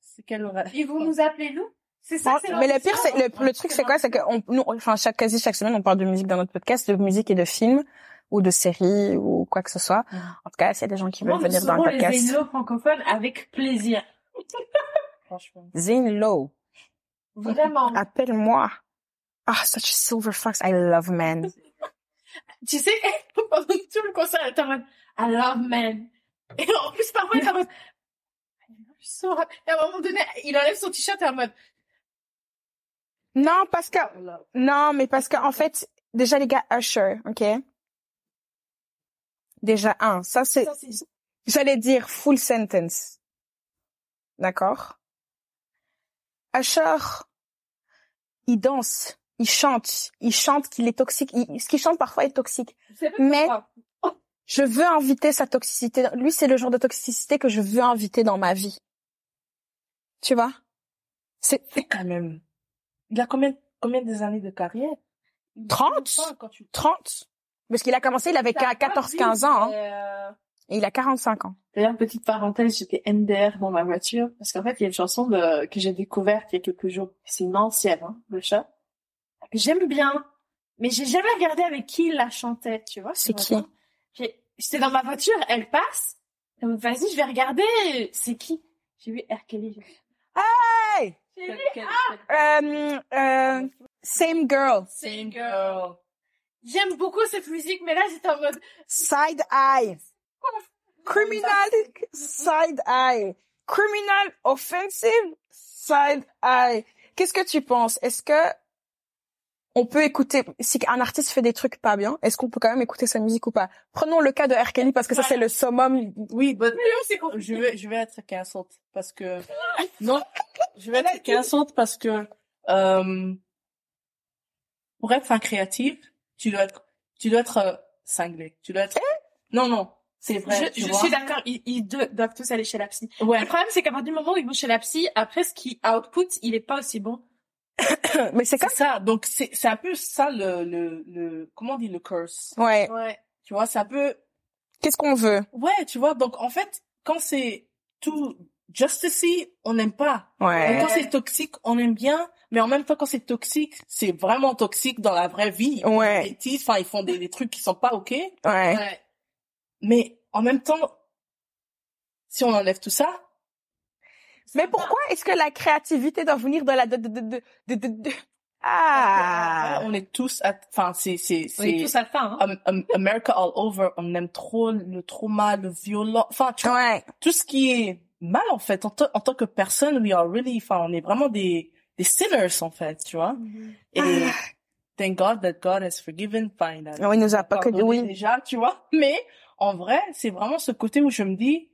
C'est quel horaire?
Ils vont nous appeler nous? C'est ça, c'est
mais le pire, c'est le, le truc, c'est quoi? C'est que on, nous, enfin, chaque quasi chaque semaine, on parle de musique dans notre podcast, de musique et de films ou de séries ou quoi que ce soit. En tout cas, s'il y a des gens qui veulent venir dans le
les
podcast.
Zénilo francophones avec plaisir. [laughs]
Franchement.
Zane Lowe,
Vraiment.
appelle-moi. Ah, such a silver fox. I love men. [laughs]
Tu sais, pendant tout le concert, elle était en mode, I love men. Et en plus, parfois, elle est en mode. Et à un moment donné, il enlève son t-shirt et en mode,
Non, parce que non, mais parce que en fait, déjà les gars Usher, ok? Déjà un, ça, c'est- j'allais dire full sentence, d'accord? Usher, il danse, il chante, il chante qu'il est toxique. Il- ce qu'il chante parfois est toxique. Mais-. Je veux inviter sa toxicité. Lui, c'est le genre de toxicité que je veux inviter dans ma vie. Tu vois? C'est
Quand même. Il a combien, combien des années de carrière?
30
Enfin, quand tu
30 Parce qu'il a commencé, il avait
Ça va
14-15
vite,
ans. Hein,
euh,
et il a 45 ans.
D'ailleurs, petite parenthèse, j'étais NDR dans ma voiture, parce qu'en fait, il y a une chanson de, que j'ai découverte il y a quelques jours. C'est une ancienne, hein, le chat. que J'aime bien, mais j'ai jamais regardé avec qui il la chantait, tu vois.
C'est qui
J'étais dans ma voiture, elle passe. Elle me dit, Vas-y, je vais regarder. C'est qui? J'ai vu R. Kelly.
Hey
J'ai vu
euh, same girl.
Same girl.
J'aime beaucoup cette musique, mais là, j'étais en mode,
Side eye. Criminal side eye. Criminal offensive side eye. Qu'est-ce que tu penses? Est-ce que on peut écouter, si un artiste fait des trucs pas bien, est-ce qu'on peut quand même écouter sa musique ou pas? Prenons le cas de R. Parce que ça c'est le summum.
Oui, but
compliqué.
je vais, je vais être cancelled parce que, non, je vais être cancelled parce que, euh, pour être un créatif, tu dois être, tu dois être euh, cinglé. Tu dois être, non, non, c'est vrai.
Je,
tu
je
vois.
suis d'accord, ils, doivent tous aller chez la psy.
Ouais.
Le problème, c'est qu'à partir du moment où ils vont chez la psy, après, ce qui output, il est pas aussi bon. [coughs]
Mais c'est
C'est
comme
ça. Donc, c'est, c'est un peu ça le, le, le, comment on dit le curse.
Ouais.
Ouais.
Tu vois, c'est un peu,
Qu'est-ce qu'on veut?
ouais, tu vois. Donc, en fait, quand c'est tout justicey, on n'aime pas. Et
Ouais.
quand c'est toxique, on aime bien, mais en même temps, quand c'est toxique, c'est vraiment toxique dans la vraie vie. Ils font
Ouais.
enfin, ils font des, des trucs qui sont pas ok.
Ouais.
Ouais.
Mais en même temps, si on enlève tout ça,
Mais pourquoi est-ce que la créativité doit venir de la de de de de de, de- de- Ah.
on est tous, à- enfin, c'est c'est
On est
c'est
tous à la fin, hein.
Am- Am- America all over. On aime trop le trauma, le violent, enfin, tu vois,
Ouais.
tout ce qui est mal en fait en, en tant que personne. We are really, enfin, on est vraiment des des sinners en fait, tu vois. Et thank God that God has forgiven, fine.
Ah Oui, il nous a pas que oui.
déjà, tu vois. [laughs] Mais en vrai, c'est vraiment ce côté où je me dis,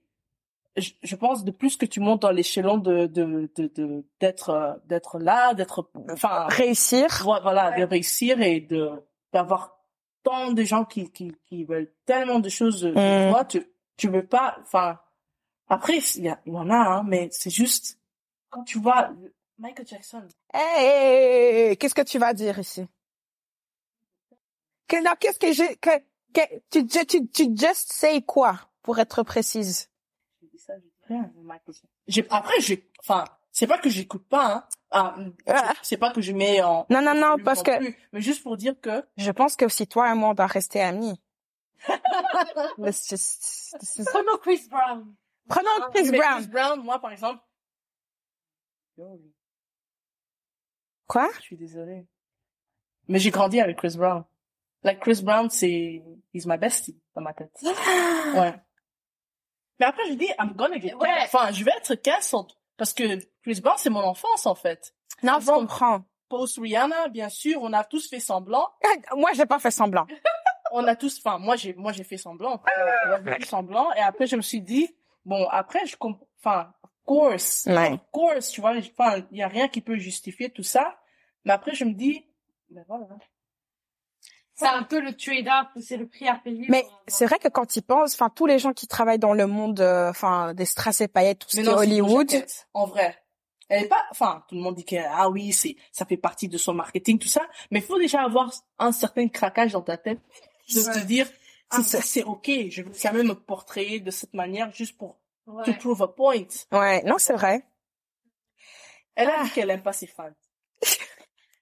je, je pense de plus que tu montes dans l'échelon de de de d'être euh, d'être là, d'être enfin
Réussir.
vo- voilà de réussir et de d'avoir tant de gens qui qui qui veulent tellement de choses de
Mm.
toi, tu tu veux pas, enfin après il y, en a hein, mais c'est juste quand tu vois Michael Jackson.
Hey, qu'est-ce que tu vas dire ici? Que, non, qu'est-ce que j'ai, que, que, tu, tu, tu, tu just say quoi, pour être précise?
J'ai après j'ai enfin c'est pas que j'écoute pas hein. Ah,
Ah.
c'est pas que je mets en
Non, non, non, parce que
plus, mais juste pour dire que
je pense que aussi toi et moi, on doit rester amis. Let's just- this is-
Prenons Chris Brown.
Prenons Chris
Mais
Brown.
Chris Brown, moi par exemple.
Quoi?
Je suis désolée. Mais j'ai grandi avec Chris Brown. Like Chris Brown, c'est, he's my bestie dans ma tête. Ouais. Mais après, je dis, I'm gonna get
Ouais.
Enfin, je vais être cancelled. Parce que Chris Brown, c'est mon enfance, en fait.
Non, je comprends.
Post Rihanna, bien sûr, on a tous fait semblant. [laughs]
Moi, j'ai pas fait semblant. [laughs]
On a tous, enfin, moi, j'ai, moi, j'ai fait semblant. On a fait semblant. Et après, je me suis dit, bon, après, je comprends, enfin, of course.
Ouais.
Of course, tu vois, enfin, il y a rien qui peut justifier tout ça. Mais après, je me dis, ben voilà.
C'est un peu le trade-off, c'est le prix à payer.
Mais c'est vrai que quand ils pensent, enfin, tous les gens qui travaillent dans le monde, euh, enfin, des strass et paillettes, tout ce
Mais
qui est
non,
Hollywood,
en vrai. Elle est pas, enfin, tout le monde dit que, ah oui, c'est, ça fait partie de son marketing, tout ça. Mais il faut déjà avoir un certain craquage dans ta tête de
Ouais.
te dire, ah,
C'est
ça, c'est ok, je veux quand même me portrayer de cette manière juste pour
Ouais.
to prove a point.
ouais, non, c'est vrai.
Elle
Ah.
a dit qu'elle aime pas ses fans.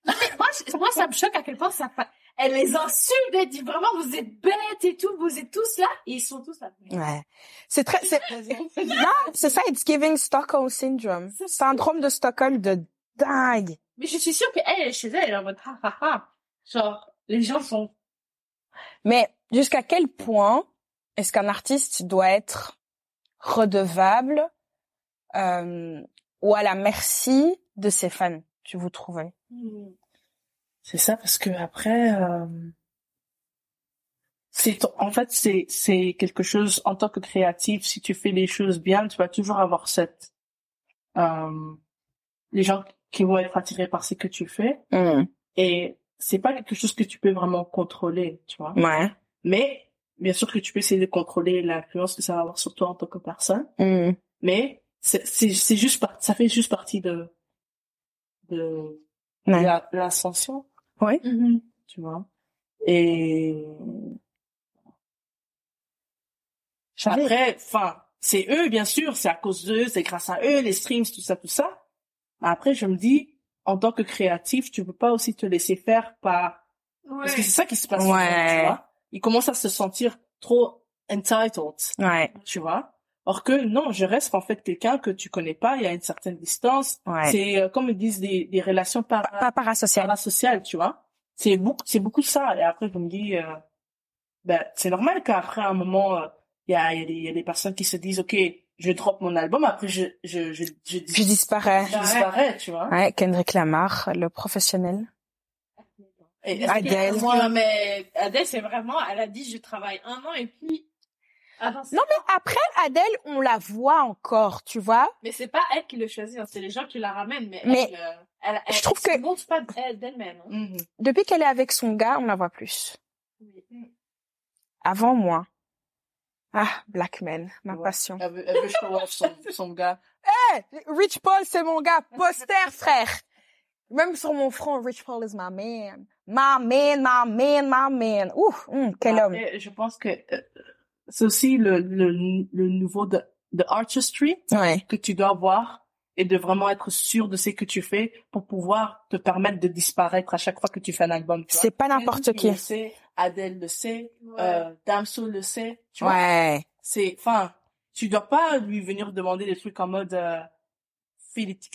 Mais moi, moi, ça me choque à quel point ça Elle les insulte, elle dit vraiment, vous êtes bêtes et tout, vous êtes tous là, et ils sont tous là.
Ouais. C'est très, c'est, [laughs] non, c'est ça, it's giving Stockholm syndrome. Syndrome de Stockholm de dingue.
Mais je suis sûre qu'elle, chez elle, elle est en mode, ha, ha, ha. Genre, les gens sont,
Mais jusqu'à quel point est-ce qu'un artiste doit être redevable euh, ou à la merci de ses fans, tu vous trouvez
C'est ça parce que après, euh, c'est en fait c'est c'est quelque chose en tant que créatif. Si tu fais les choses bien, tu vas toujours avoir cette euh, les gens qui vont être attirés par ce que tu fais
Hmm.
et c'est pas quelque chose que tu peux vraiment contrôler, tu vois.
Ouais.
Mais bien sûr que tu peux essayer de contrôler l'influence que ça va avoir sur toi en tant que personne,
Hmm.
mais c'est c'est juste ça fait juste partie de de,
Ouais.
l'ascension
Oui.
tu vois. Et après, enfin, c'est eux, bien sûr, c'est à cause d'eux, c'est grâce à eux, les streams, tout ça, tout ça. Mais après, je me dis, en tant que créatif, tu peux pas aussi te laisser faire par, parce que c'est ça qui se passe, souvent,
Ouais.
tu vois. Ils commencent à se sentir trop entitled,
Ouais.
tu vois. Or que non, je reste en fait quelqu'un que tu connais pas, il y a une certaine distance.
Ouais.
C'est euh, comme ils disent des, des relations par
Pas parasocial.
parasociales, tu vois. C'est beaucoup, c'est beaucoup ça. Et après, je me dis, euh, ben, c'est normal qu'après un moment, euh, il y, a, y, a y a des personnes qui se disent, ok, je drop mon album, après je, je, je, je,
Je disparais.
je disparais, tu vois.
Ouais, Kendrick Lamar, le professionnel.
Et-
Adèle.
Moi, mais Adèle, c'est vraiment, elle a dit, je travaille un an et puis. C'est-
Non, mais après, Adèle, on la voit encore, tu vois.
mais c'est pas elle qui le choisit, hein, c'est les gens qui la ramènent. Mais,
Mais
elle, euh, elle, elle,
je trouve
elle se
que-
pas d'elle- d'elle-même. hein.
Mhm.
Depuis qu'elle est avec son gars, on la voit plus.
Oui.
Avant, moi. Ah, Black Man, ma
Ouais.
passion.
Elle veut, elle veut show off son, son gars. [laughs]
Eh, Rich Paul, c'est mon gars. Poster, frère. Même sur mon front, Rich Paul is my man. My man, my man, my man. Ouf, hum, quel homme.
Je pense que euh, c'est aussi le, le, le niveau de, de artistry
Ouais.
que tu dois avoir et de vraiment être sûr de ce que tu fais pour pouvoir te permettre de disparaître à chaque fois que tu fais un album.
C'est pas n'importe qui.
le sait, Adele le sait,
Ouais.
euh, Damso le sait, tu vois.
Ouais.
C'est, enfin, tu dois pas lui venir demander des trucs en mode, euh,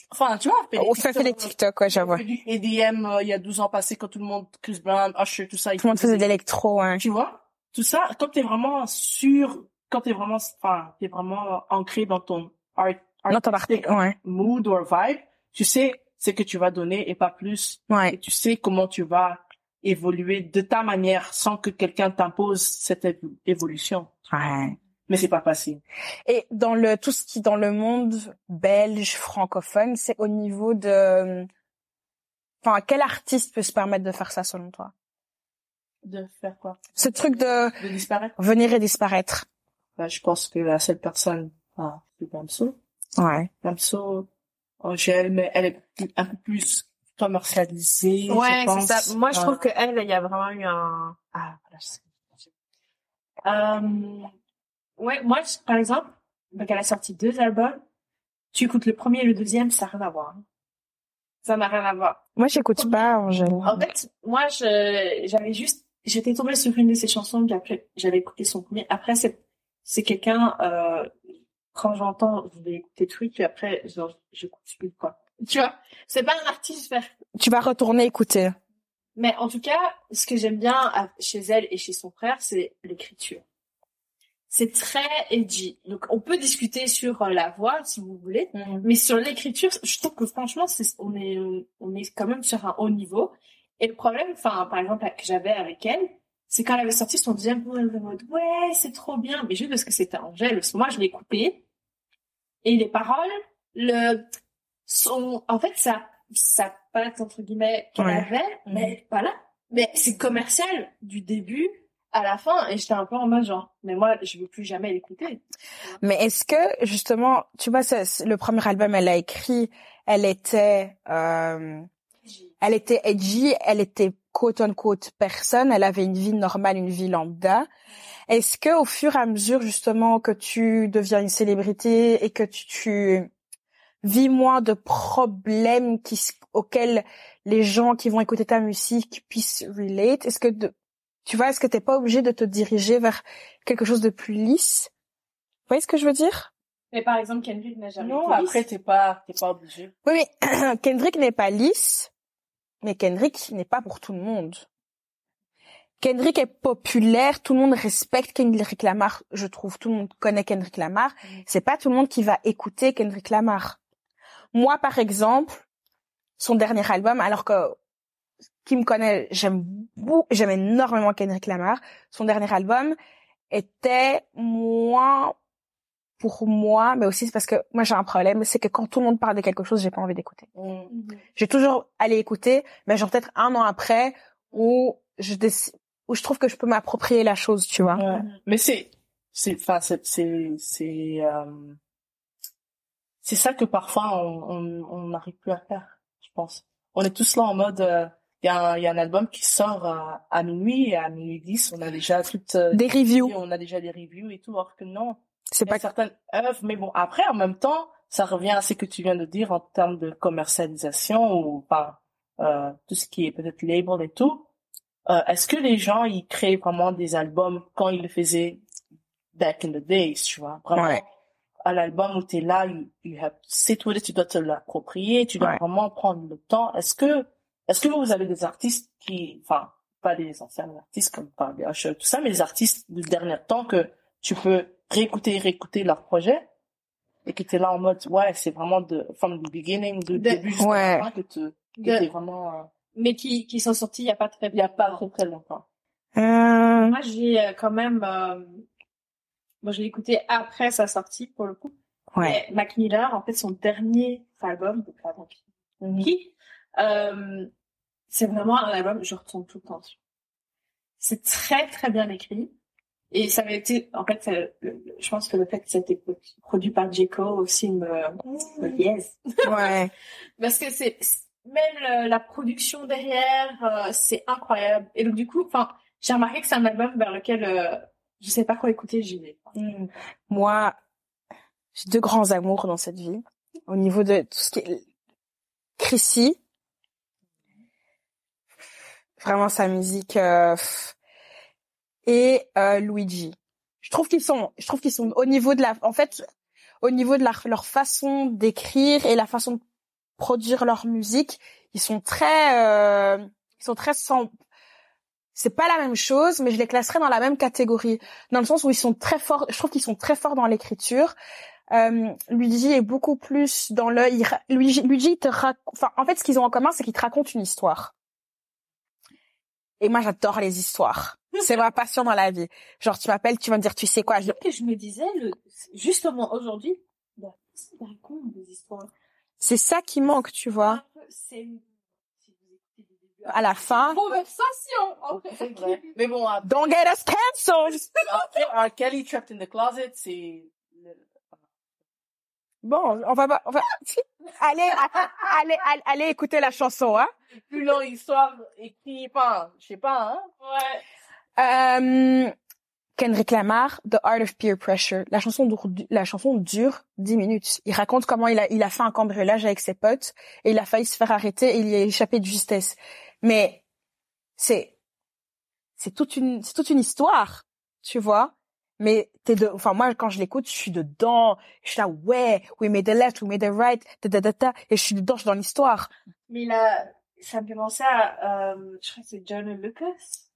enfin, tu vois,
On fait, fait les
TikTok,
ouais, j'avoue.
du EDM euh, il y a 12 ans passé quand tout le monde, Chris Brown, Usher, tout ça.
Tout le monde faisait de l'électro, hein.
tu vois? Tout ça quand t'es vraiment sûr quand t'es vraiment enfin t'es vraiment ancré dans ton art, artistic
ouais.
mood or vibe tu sais ce que tu vas donner et pas plus et
Ouais.
tu sais comment tu vas évoluer de ta manière sans que quelqu'un t'impose cette évo- évolution
Ouais.
mais c'est pas facile
Et dans le, tout ce qui, dans le monde belge, francophone, c'est au niveau de, enfin, quel artiste peut se permettre de faire ça selon toi?
De faire quoi?
Ce truc de
de disparaître?
venir et disparaître.
Bah, je pense que la seule personne ah, c'est Damso
Ouais.
Damso Angèle mais elle est un peu plus commercialisée
Ouais,
je pense.
c'est ça. Moi, je trouve que elle, il y a vraiment eu un. Ah, voilà, je sais. Euh, ouais, moi, je- par exemple, donc elle a sorti deux albums. Tu écoutes le premier et le deuxième, ça n'a rien à voir. Ça n'a rien à voir.
Moi, j'écoute pas, Angèle.
En fait, moi, je, j'avais juste, j'étais tombée sur une de ses chansons, puis après, j'avais écouté son premier. Après, c'est, c'est quelqu'un, euh, quand j'entends, je vais écouter truc, puis après, genre, j'écoute plus, quoi. Tu vois? C'est pas un artiste
Tu vas retourner écouter.
mais en tout cas, ce que j'aime bien à- chez elle et chez son frère, c'est l'écriture. C'est très edgy. Donc, on peut discuter sur euh, la voix, si vous voulez,
Mhm.
mais sur l'écriture, je trouve que franchement, c'est, on est, on est quand même sur un haut niveau. Et le problème, enfin, par exemple, que j'avais avec elle, c'est quand elle avait sorti son deuxième album, elle était en mode, ouais, c'est trop bien, mais juste parce que c'était Angèle, parce que moi, je l'ai coupé. Et les paroles, le, son, en fait, ça, ça patte, entre guillemets, qu'elle
Ouais.
avait,
Mhm.
mais voilà. Mais c'est commercial du début à la fin, et j'étais un peu en mode genre, mais moi, je veux plus jamais l'écouter.
Mais est-ce que, justement, tu vois, c'est- c'est- le premier album, elle a écrit, elle était, euh, elle était edgy, elle était quote unquote personne, elle avait une vie normale, une vie lambda. Est-ce que au fur et à mesure justement que tu deviens une célébrité et que tu, tu vis moins de problèmes qui auxquels les gens qui vont écouter ta musique puissent relate, est-ce que de, tu vois, est-ce que t'es pas obligé de te diriger vers quelque chose de plus lisse? Vous voyez ce que je veux dire?
Mais par exemple, Kendrick n'a jamais
non
été
après t'es pas t'es pas obligé.
Oui, mais [clears throat] Kendrick n'est pas lisse, mais Kendrick n'est pas pour tout le monde. Kendrick est populaire, tout le monde respecte Kendrick Lamar, je trouve, tout le monde connaît Kendrick Lamar. C'est pas tout le monde qui va écouter Kendrick Lamar. Moi, par exemple, son dernier album, alors que qui me connaît, j'aime beaucoup, j'aime énormément Kendrick Lamar. Son dernier album était moins pour moi, mais aussi c'est parce que moi j'ai un problème, c'est que quand tout le monde parle de quelque chose, j'ai pas envie d'écouter.
Mhm.
Mhm.
J'ai toujours allé écouter, mais genre peut-être un an après où je décide, où je trouve que je peux m'approprier la chose, tu vois.
Ouais. Mais c'est, c'est, enfin, c'est, c'est, c'est, euh, c'est ça que parfois on, on, on n'arrive plus à faire, je pense. On est tous là en mode, euh, il y a un, il y a un album qui sort à, à minuit et à minuit 10, on a déjà toutes, euh,
Des reviews,
on a déjà des reviews et tout, alors que non.
C'est pas
certaines œuvres, mais bon, après, en même temps, ça revient à ce que tu viens de dire en termes de commercialisation ou, enfin, euh, tout ce qui est peut-être label et tout. Euh, est-ce que les gens, ils créent vraiment des albums quand ils le faisaient back in the days, tu vois? Vraiment,
Ouais.
à l'album où t'es là, you, you have to sit with it, tu dois te l'approprier, tu dois
Ouais.
vraiment prendre le temps. Est-ce que, est-ce que vous avez des artistes qui, enfin, pas des anciens artistes comme par tout ça, mais des artistes du dernier temps que tu peux réécouter, réécouter leur projet et que t'es là en mode, ouais, c'est vraiment de, from the beginning,
De-
début jusqu'à
Ouais.
la fin que te, que
De-
t'es vraiment, euh,
mais qui, qui sont sortis il y a pas très
il y a pas très très longtemps.
Euh,
Moi, j'ai euh, quand même, euh, bon, je l'ai écouté après sa sortie, pour le coup.
ouais.
Mais Mac Miller, en fait, son dernier album, donc, pardon, qui, euh, c'est vraiment un album, je retourne tout le temps. C'est très, très bien écrit. Et ça avait été, en fait, euh, je pense que le fait que ça ait été produit par J. Cole aussi me, me liaise.
Ouais. [laughs]
Parce que c'est, même le- la production derrière, euh, c'est incroyable. Et donc, du coup, enfin, j'ai remarqué que c'est un album vers lequel, euh, je sais pas quoi écouter, j'y vais.
Mm.
Moi, j'ai deux grands amours dans cette vie. Au niveau de tout ce qui est Chrissy. Vraiment sa musique euh, pff. Et euh, Luigi. Je trouve qu'ils sont je trouve qu'ils sont au niveau de la en fait au niveau de leur façon d'écrire et la façon de produire leur musique, ils sont très euh, ils sont très sans c'est pas la même chose, mais je les classerais dans la même catégorie, dans le sens où ils sont très forts. Je trouve qu'ils sont très forts dans l'écriture. Euh, Luigi est beaucoup plus dans le. Luigi, Luigi te rac- Enfin, en fait, ce qu'ils ont en commun, c'est qu'ils te racontent une histoire. Et moi, j'adore les histoires. C'est ma passion dans la vie. Genre, tu m'appelles, tu vas me dire, tu sais quoi je-
que je me disais, le, justement aujourd'hui, bah, raconte des histoires.
C'est ça qui manque, tu vois.
C'est, si vous écoutez des débuts,
À la fin,
conversation
vrai. Mais bon, après,
don't get us cancelled.
R. Kelly Trapped in the Closet, c'est, le-
Bon, on va, pas- on va, allez, allez, allez, allez écouter la chanson, hein.
plus longue histoire écrite, pas, je sais pas, hein.
Ouais.
Euh, Kendrick Lamar, The Art of Peer Pressure. La chanson, dure, la chanson dure 10 minutes. Il raconte comment il a, il a fait un cambriolage avec ses potes et il a failli se faire arrêter et il y a échappé de justesse. Mais c'est, c'est toute une, c'est toute une histoire, tu vois. Mais t'es de, enfin moi quand je l'écoute, je suis dedans. Je suis là, ouais, we made the left, we made the right, da da da da, et je suis dedans, je suis dans l'histoire.
Mais a, ça me fait penser à, euh, je crois que c'est John Lucas.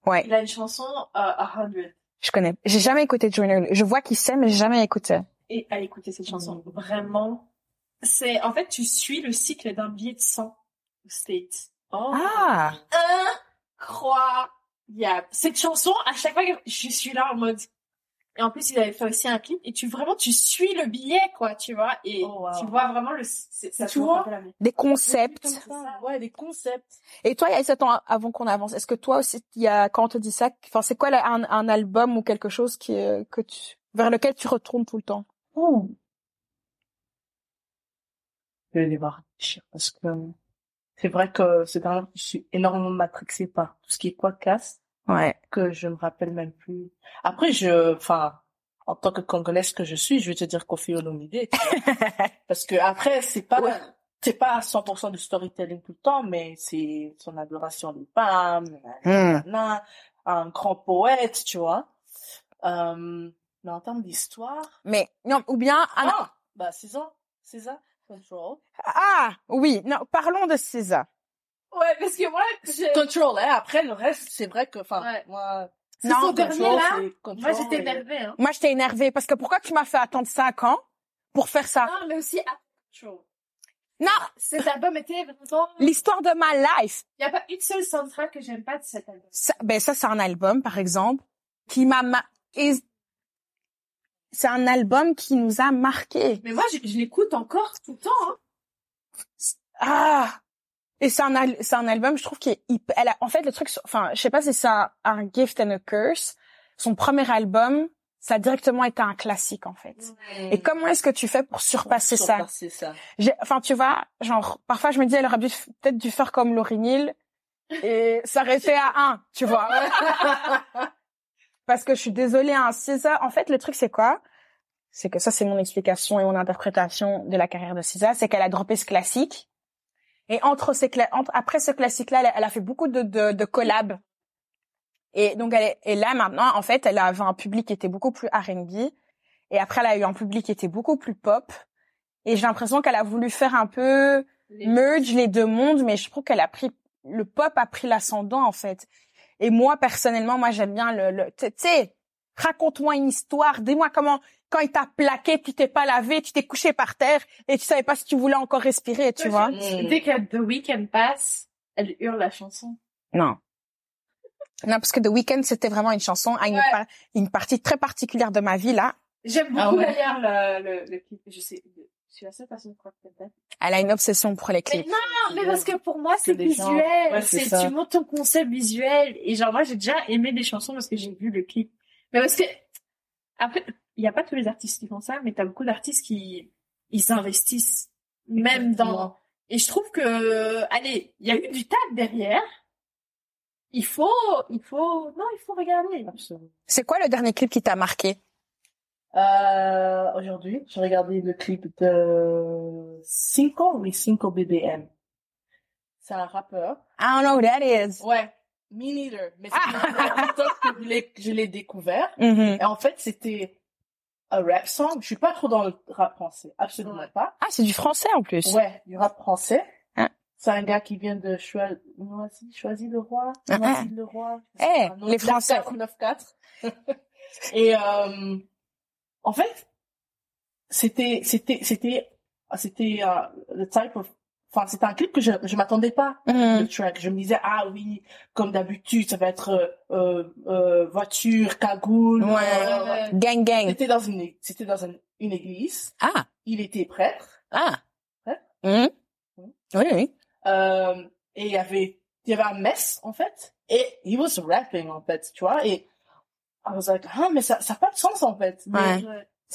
Ouais,
Il a une chanson, euh, A Hundred.
je connais. J'ai jamais écouté Joyner. Je vois qu'il sait, mais j'ai jamais écouté.
Et à écouter cette chanson. Vraiment. C'est, en fait, tu suis le cycle d'un billet de sang au States.
Oh.
Ah.
Incroyable. Cette chanson, à chaque fois que je suis là en mode, et en plus, il avait fait aussi un clip, et tu, vraiment, tu suis le billet, quoi, tu vois, et
Oh, wow.
tu vois vraiment le, c'est- ça
Tu vois?
Des concepts.
Ouais, des concepts.
Et toi, il y a sept ans avant qu'on avance. Est-ce que toi aussi, il y a, quand on te dit ça, enfin, c'est quoi là, un, un album ou quelque chose qui, euh, que tu, vers lequel tu retournes tout le temps?
Je vais devoir réfléchir parce que c'est vrai que ces derniers temps, je suis énormément matrixée par tout ce qui est podcast
Ouais.
que je me rappelle même plus. Après, je, enfin, en tant que Congolaise que je suis, je vais te dire Kofi Olomide. [laughs] parce que après, c'est pas,
Ouais.
c'est pas à 100% du storytelling tout le temps, mais c'est son adoration des femmes,
Hmm.
un grand poète, tu vois. Euh, mais en termes d'histoire,
Mais, non, ou bien,
ah, bah, César, César, Control.
ah, oui, non, parlons de César.
Ouais, parce que moi, je,
Control, hein. Après, le reste, c'est vrai que, enfin,
Ouais.
moi,
C'est
Non,
son
Control,
dernier, là?
Control,
moi, j'étais
et-
énervée, hein.
Moi, j'étais énervée parce que pourquoi tu m'as fait attendre cinq ans pour faire ça?
Non, mais aussi, Control.
Non,
Cet album était vraiment,
l'histoire de ma life.
il n'y a pas une seule soundtrack que j'aime pas de cet album.
Ça, ben ça, c'est un album, par exemple, qui m'a, ma- c'est un album qui nous a marqué.
Mais moi, je, je l'écoute encore tout le temps, hein.
Ah! Et c'est un, al- c'est un album, je trouve, qui est hyper, elle a, en fait, le truc, enfin, je sais pas si c'est un, un gift and a curse. Son premier album, ça a directement été un classique, en fait. Et comment est-ce que tu fais pour surpasser ça?
Surpasser ça.
J'ai, enfin, tu vois, genre, parfois je me dis, elle aurait peut-être dû faire comme Laurie Neal et [laughs] s'arrêter à un, tu vois. Parce que je suis désolée, un César, en fait, le truc, c'est quoi? C'est que ça, c'est mon explication et mon interprétation de la carrière de César, c'est qu'elle a droppé ce classique. Et entre ces entre, après ce classique-là, elle, a- elle a fait beaucoup de, de, de collabs. Et donc, elle est, et là, maintenant, en fait, elle avait un public qui était beaucoup plus R&B. Et après, elle a eu un public qui était beaucoup plus pop. Et j'ai l'impression qu'elle a voulu faire un peu merge les deux mondes, mais je trouve qu'elle a pris le pop a pris l'ascendant en fait. Et moi personnellement, moi j'aime bien le, le tu sais, raconte-moi une histoire, dis-moi comment quand il t'a plaqué, tu t'es pas lavé, tu t'es couché par terre et tu savais pas si tu voulais encore respirer, tu vois.
Mm.
Dès que The Weeknd passe, elle hurle la chanson.
Non. Non, parce que The Weeknd, c'était vraiment une chanson à une,
Ouais.
par- une partie très particulière de ma vie, là.
J'aime beaucoup
Ah ouais.
d'ailleurs le, le, le clip. Je sais, je suis la seule personne qui croit que peut-être.
Elle a une obsession pour les
Mais
clips.
non, mais parce que pour moi, c'est visuel.
Ouais, c'est
tu montes ton concept visuel. Et genre, moi, j'ai déjà aimé des chansons parce que j'ai vu le clip. Mais parce que, après, il n'y a pas tous les artistes qui font ça, mais t'as beaucoup d'artistes qui, ils s'investissent. Même dans, et je trouve que, allez, il y a eu du taf derrière. Il faut, il faut, non, il faut regarder.
C'est quoi le dernier clip qui t'a marqué?
Euh, aujourd'hui, j'ai regardé le clip de Cinco, oui, Cinco BBM. C'est un rappeur.
I don't know who that is.
Ouais. Me neither. Mais c'est TikTok que je l'ai- découvert. [laughs]
Mhm.
Et en fait, c'était un rap song. Je suis pas trop dans le rap français. Absolument
Ouais.
pas.
Ah, c'est du français en plus.
Ouais, du rap français.
Hein.
C'est un gars qui vient de choisir, choisir le roi.
Hein, hein.
Choisir le roi.
Eh, les Français.
9-4. [laughs] Et, euh, en fait, c'était, c'était, c'était, c'était, le type of, enfin, c'était un clip que je, je m'attendais pas,
Mhm.
le track. Je me disais, ah oui, comme d'habitude, ça va être, euh, euh, voiture, cagoule.
Ouais.
euh,
Gang gang.
c'était dans une, c'était dans une, une église.
Ah,
Il était prêtre.
ah.
Ouais.
Mhm.
Mhm.
Oui, oui.
Euh, et il y avait, il y avait un mess, en fait. Et he was rapping, en fait, tu vois. Et I was like, ah, mais ça, ça n'a pas de sens, en fait.
Ouais.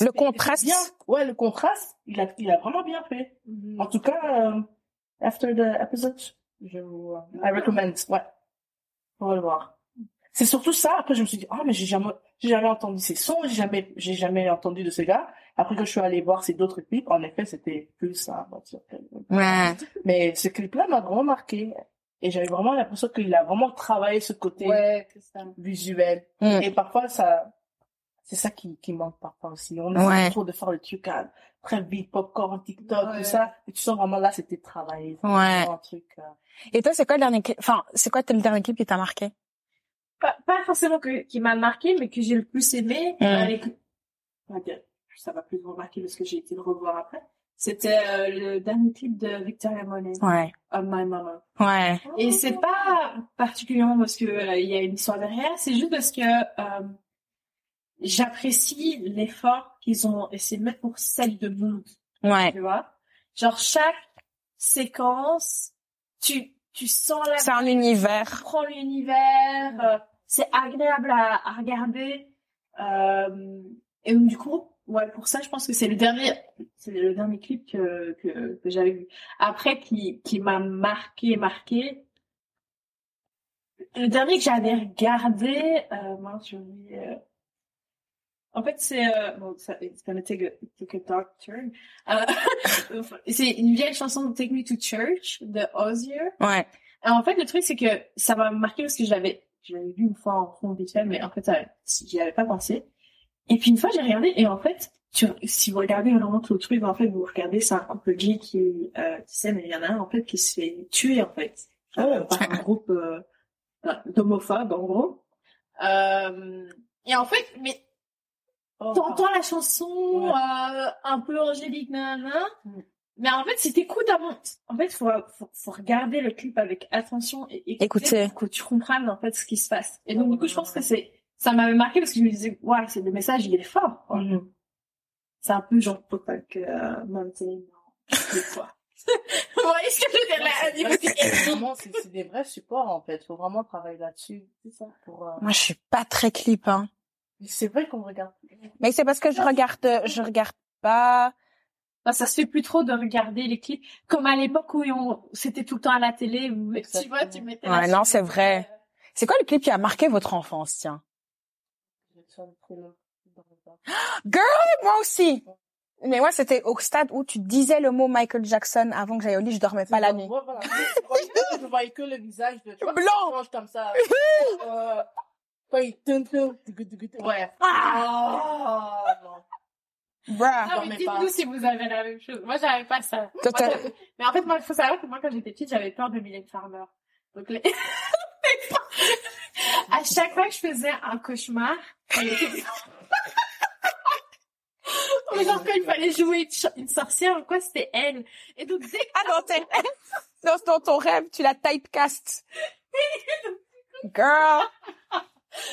Le contraste.
Bien. Ouais, le contraste, il a, il a vraiment bien fait.
Mhm.
En tout cas, euh, after the episode, je vous, euh, I recommend, ouais. On va le voir. C'est surtout ça. Après, je me suis dit, ah, mais j'ai jamais, j'ai jamais entendu ces sons, j'ai jamais, j'ai jamais entendu de ce gars. Après que je suis allée voir ces d'autres clips, en effet, c'était plus ça. voiture.
Ouais.
Mais ce clip-là m'a vraiment marqué. Et j'avais vraiment l'impression qu'il a vraiment travaillé ce côté
Ouais, c'est ça.
visuel.
Mm.
Et parfois, ça, c'est ça qui, qui manque parfois aussi. On
Ouais.
essaie trop de faire le truc à très vite, popcorn, TikTok,
Ouais.
tout ça. Et tu sens vraiment là, c'était travaillé.
Ouais.
Un truc, euh,
Et toi, c'est quoi le dernier clip, enfin, c'est quoi le dernier clip qui t'a marqué?
Pas, pas forcément que, qui m'a marqué, mais que j'ai le plus aimé.
Mm.
euh, les- dire, ça va plus me marquer parce que j'ai été le revoir après. C'était euh, le dernier clip de Victoria Monet,
Ouais.
On My Mama.
Ouais.
Et c'est pas particulièrement parce que euh, il y a une histoire derrière, c'est juste parce que euh, j'apprécie l'effort qu'ils ont essayé de mettre pour celle de mood,
Ouais.
tu vois. Genre chaque séquence, tu tu sens la
C'est un univers.
prends l'univers, euh, c'est agréable à, à regarder. Euh, et donc du coup, ouais, pour ça, je pense que c'est le dernier, c'est le dernier clip que que, que j'avais vu. Après, qui qui m'a marqué, marqué. Le dernier que j'avais regardé, euh, j'ai oublié, euh, en fait, c'est euh, bon, ça, it's gonna take a, take a dark turn. Euh, [laughs] c'est une vieille chanson de Take Me to Church de Ozzy.
Ouais.
Alors, en fait, le truc, c'est que ça m'a marqué parce que je l'avais, je l'avais vu une fois en fond visuel, mais en fait, j'y avais pas pensé. Et puis, une fois, j'ai regardé, et en fait, tu, si vous regardez vraiment tout le truc, en fait, vous regardez, c'est un couple gay qui, euh, qui s'aime, et il y en a un, en fait, qui se fait tuer, en fait, euh, par un groupe, euh, euh, d'homophobes, en gros. Euh, et en fait, mais,
oh,
t'entends la chanson,
Ouais.
euh, un peu angélique, nanana.
Mm.
Mais en fait, si t'écoutes avant, en fait, faut, faut, faut regarder le clip avec attention et écouter,
Écoutez.
pour que tu comprennes, en fait, ce qui se passe. Et donc, du coup, je pense que c'est, ça m'avait marqué parce que je me disais, ouais, c'est le message, il est fort, quoi.
Mhm.
C'est un peu genre, Popak, euh, Mountain, des fois. [laughs] Ce que je du
c'est des vrais supports, en fait. Faut vraiment travailler là-dessus. C'est ça. Pour, euh,
Moi, je suis pas très clip, hein.
C'est vrai qu'on regarde.
Mais c'est parce que je regarde, je regarde pas.
Enfin, ça se fait plus trop de regarder les clips comme à l'époque où on, c'était tout le temps à la télé où tu vois, tu mettais
Ouais,
la
non, c'est vrai.
euh,
C'est quoi le clip qui a marqué votre enfance, tiens? [gasps] Moi aussi. Mais moi, c'était au stade où tu disais le mot Michael Jackson avant que j'aille au lit, je dormais pas la nuit.
Ouais, voilà. Je voyais que- je voyais que le visage de, tu vois,
Blanc.
comme ça. [laughs] euh, ouais. Ah, non.
Bruh.
Ah,
Dans
mais dites-nous si vous avez la même chose. Moi, j'avais pas ça. Moi, mais en fait, moi, il faut savoir que moi, quand j'étais petite, j'avais peur de Mylène Farmer. Donc, les... [laughs] à chaque fois que je faisais un cauchemar, elle était- [laughs] genre quand il fallait jouer une, sorcière ou quoi, c'était elle. Et donc, dès que
Ah non, t'es... [laughs] dans, dans ton rêve, tu la typecast. Girl.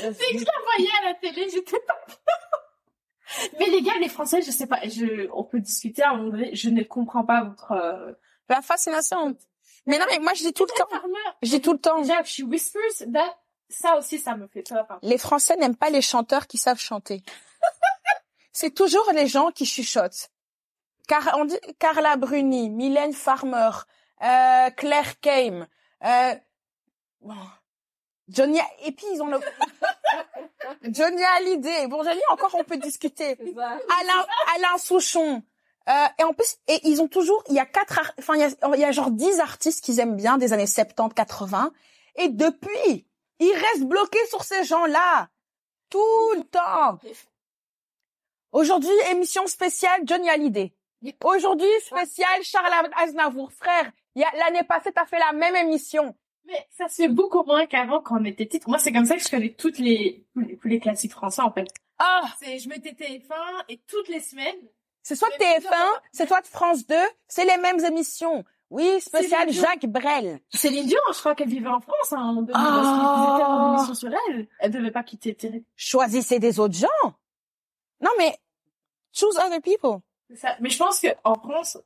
Dès que je la voyais à la télé, j'étais pas. Mais les gars, les Français, je sais pas, je, on peut discuter à un moment donné, je ne comprends pas votre, euh,
La fascination. Mais non, mais moi, je dis tout le temps. Dis tout le temps.
Déjà, she whispers, that, ça aussi, ça me fait peur. hein.
Les Français n'aiment pas les chanteurs qui savent chanter. [laughs] C'est toujours les gens qui chuchotent. Car on dit Carla Bruni, Mylène Farmer, euh, Claire Kame, euh, bon, Johnny et puis ils ont le [laughs] Johnny Hallyday. Bon, Johnny encore on peut discuter. Alain Alain Souchon. Euh, et en plus, et ils ont toujours, il y a quatre, enfin il y a, il y a genre dix artistes qu'ils aiment bien des années 70, 80. Et depuis, ils restent bloqués sur ces gens-là tout le temps. Aujourd'hui, émission spéciale Johnny Hallyday. Aujourd'hui, spécial Charles Aznavour. Frère, il y a, l'année passée, t'as fait la même émission.
Mais ça se fait beaucoup moins qu'avant quand on était petite. Moi, c'est comme ça que je connais toutes les, tous les, classiques français, en fait.
Ah,
C'est, je mettais TF1 et toutes les semaines.
c'est soit de TF1, c'est soit de France 2, c'est les mêmes émissions. Oui, spécial Jacques Brel.
Céline Dion, je crois qu'elle vivait en France, hein, en 2000,
Ah.
parce qu'ils étaient en émission sur elle. Elle devait pas quitter Télé.
Choisissez des autres gens. Non, mais choose other people.
C'est ça. Mais je pense que en France,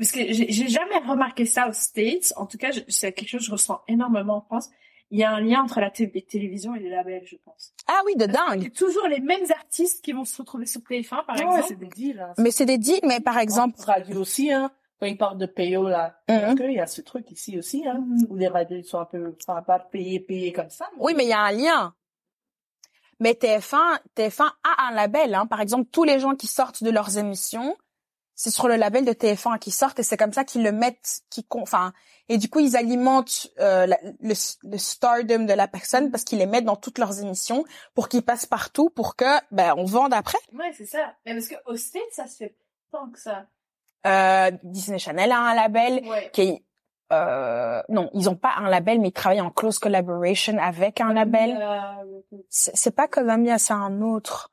parce que j'ai jamais remarqué ça aux States. En tout cas, c'est quelque chose que je ressens énormément en France. Il y a un lien entre la télé- télévision et les labels, je pense.
Ah oui, de dingue.
C'est toujours les mêmes artistes qui vont se retrouver sur TF1, par
Ouais,
exemple.
c'est des deals. Hein.
Mais c'est des dits, mais par exemple,
radio aussi, hein. Quand ils parlent de payo, là.
Mhm.
Parce qu'il y a ce truc ici aussi, hein. Où les radios ils sont un peu, enfin, pas payés, payés comme ça.
Oui, mais il y a un lien. Mais TF1, TF1 a un label. Hein. Par exemple, tous les gens qui sortent de leurs émissions, c'est sur le label de TF1 qui sortent et c'est comme ça qu'ils le mettent, qui, enfin, et du coup ils alimentent euh, la- le, le stardom de la personne parce qu'ils les mettent dans toutes leurs émissions pour qu'ils passent partout pour que ben on vende après.
Ouais, c'est ça. Mais parce que aux States, ça se fait tant que ça.
Euh, Disney Channel a un label
Ouais.
qui est euh, non, ils ont pas un label mais ils travaillent en close collaboration avec un label.
Euh,
c'est c'est pas Columbia, c'est un autre.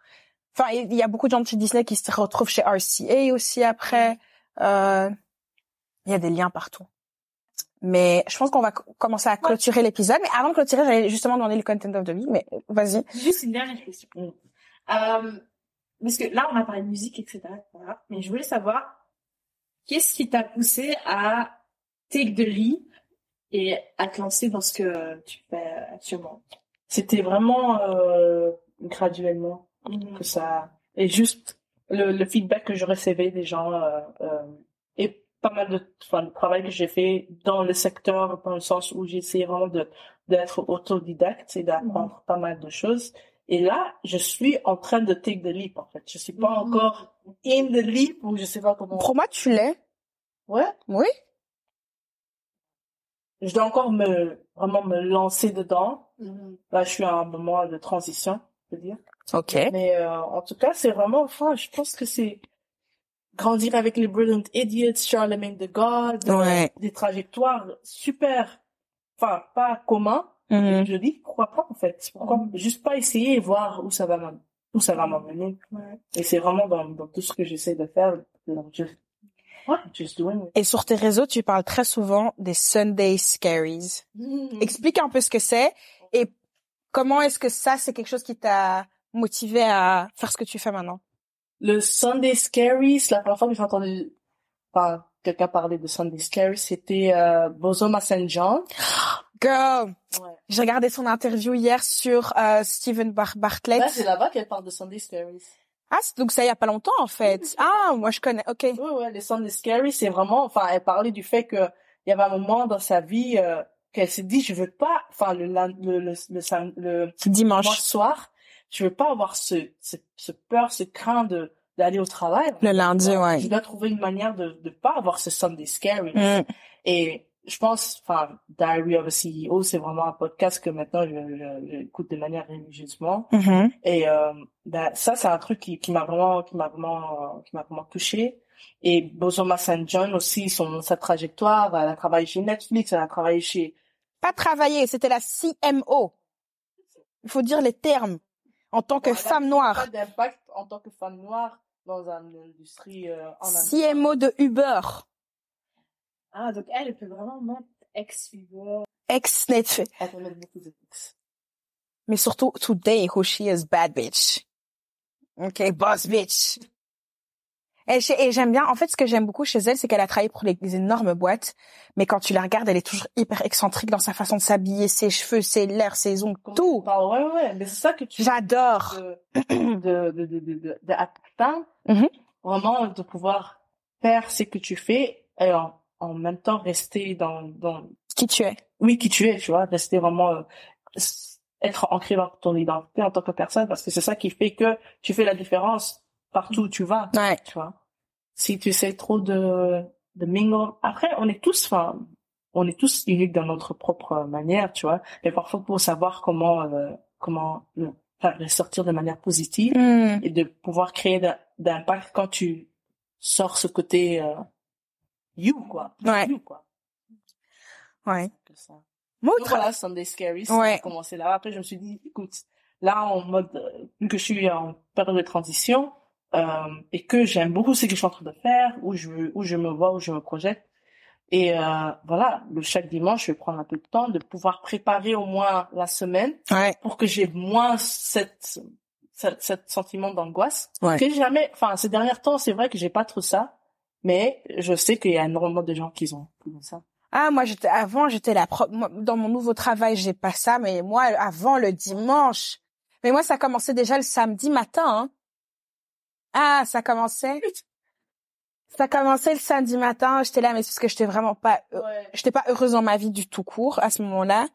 Enfin, il y a beaucoup de gens de chez Disney qui se retrouvent chez RCA aussi après. Euh, il y a des liens partout. Mais je pense qu'on va co- commencer à clôturer l'épisode. Mais avant de clôturer, j'allais justement demander le content of the week. Mais vas-y.
Juste une dernière question. Euh, parce que là, on a parlé de musique, etc. etc. mais je voulais savoir, qu'est-ce qui t'a poussé à take the leap et à te lancer dans ce que tu fais actuellement?
C'était vraiment, euh, graduellement? Que ça et juste le, le feedback que je recevais des gens euh, euh, et pas mal de enfin le travail que j'ai fait dans le secteur dans le sens où essayé vraiment de d'être autodidacte et d'apprendre pas mal de choses et là je suis en train de take the leap en fait je suis pas
Mhm.
encore in the leap ou je sais pas comment
Pour moi, tu l'es.
ouais
Oui.
je dois encore me vraiment me lancer dedans
Mhm.
là je suis à un moment de transition je veux dire
Ok.
Mais euh, en tout cas, c'est vraiment, enfin, je pense que c'est grandir avec les Brilliant Idiots, Charlemagne the God, euh,
Ouais.
des trajectoires super, enfin, pas communs.
Mhm.
Je dis, pourquoi pas, en fait? Pourquoi juste pas essayer et voir où ça va m'amener, où ça va m'amener.
Ouais.
Et c'est vraiment dans, dans tout ce que j'essaie de faire, donc just doing it.
Et sur tes réseaux, tu parles très souvent des Sunday Scaries. Explique un peu ce que c'est et comment est-ce que ça, c'est quelque chose qui t'a motivé à faire ce que tu fais maintenant.
Le Sunday Scaries, la première fois que j'ai entendu, enfin, quelqu'un parler de Sunday Scaries, c'était, euh, Bozoma St. [gasps] John.
Girl,
Ouais.
j'ai regardé son interview hier sur euh, Stephen Bar Bartlett.
Là, c'est là-bas qu'elle parle de Sunday Scaries.
ah, c'est- donc ça il y a pas longtemps en fait. Ah, moi je connais. Ok.
Ouais, ouais, les Sunday Scary, c'est vraiment, enfin, elle parlait du fait que il y avait un moment dans sa vie euh, qu'elle s'est dit, je veux pas, enfin, le, le, le, le, le
Dimanche.
dimanche soir, je veux pas avoir ce, ce, ce peur, ce craint de d'aller au travail.
Le lundi, ouais.
Je dois trouver une manière de de pas avoir ce Sunday Scary.
Mm.
Et je pense, enfin, Diary of a CEO, c'est vraiment un podcast que maintenant je, je, j'écoute de manière religieusement.
Mhm.
Et euh, ben, ça, c'est un truc qui, qui m'a vraiment, qui m'a vraiment, qui m'a vraiment touché. Et Bozoma St. John aussi, son sa trajectoire, elle a travaillé chez Netflix, elle a travaillé chez.
Pas travailler, c'était la CMO. Il faut dire les termes. En tant que femme noire.
Pas d'impact en tant que femme noire dans une industrie euh, en
CMO de Uber.
Ah, donc elle, peut vraiment monter ex-Uber.
Ex-Netflix.
Elle peut mettre beaucoup de.
Mais surtout, today, who she is, bad bitch. Ok, boss bitch. Et j'ai- et j'aime bien, en fait, ce que j'aime beaucoup chez elle, c'est qu'elle a travaillé pour les, les énormes boîtes, mais quand tu la regardes, elle est toujours hyper excentrique dans sa façon de s'habiller, ses cheveux, ses lèvres, ses ongles, tout.
Bah, ouais, ouais, mais c'est ça que tu
J'adore.
de, de, de, de, de, atteindre,
Mhm.
vraiment de pouvoir faire ce que tu fais et en, en même temps rester dans, dans,
Qui tu es.
oui, qui tu es, tu vois, rester vraiment, euh, être ancré dans ton identité en tant que personne parce que c'est ça qui fait que tu fais la différence partout où tu vas,
Ouais.
tu vois. Si tu sais trop de, de mingle, après, on est tous, enfin, on est tous uniques dans notre propre manière, tu vois, mais parfois pour savoir comment, euh, comment le faire ressortir de manière positive,
Hmm.
et de pouvoir créer d'impact quand tu sors ce côté euh, you quoi
Ouais.
you quoi
Ouais.
Ça. Donc voilà Sunday Scary ça
Ouais.
a commencé là après je me suis dit écoute là en mode euh, vu que je suis en période de transition euh, et que j'aime beaucoup ce que je suis en train de faire où je où je me vois où je me projette et euh, voilà le chaque dimanche je vais prendre un peu de temps de pouvoir préparer au moins la semaine
Ouais.
pour que j'ai moins cette, cette, cette sentiment d'angoisse.
Ouais.
Que jamais, enfin, ces derniers temps, c'est vrai que j'ai pas trop ça, mais je sais qu'il y a énormément de gens qui ont, qui ont ça.
Ah, moi, j'étais, avant, j'étais la pro- dans mon nouveau travail, j'ai pas ça, mais moi, avant, le dimanche. Mais moi, ça commençait déjà le samedi matin, hein. Ah, ça commençait. Ça commençait le samedi matin, j'étais là, mais c'est parce que j'étais vraiment pas, j'étais pas heureuse dans ma vie du tout court à ce moment-là.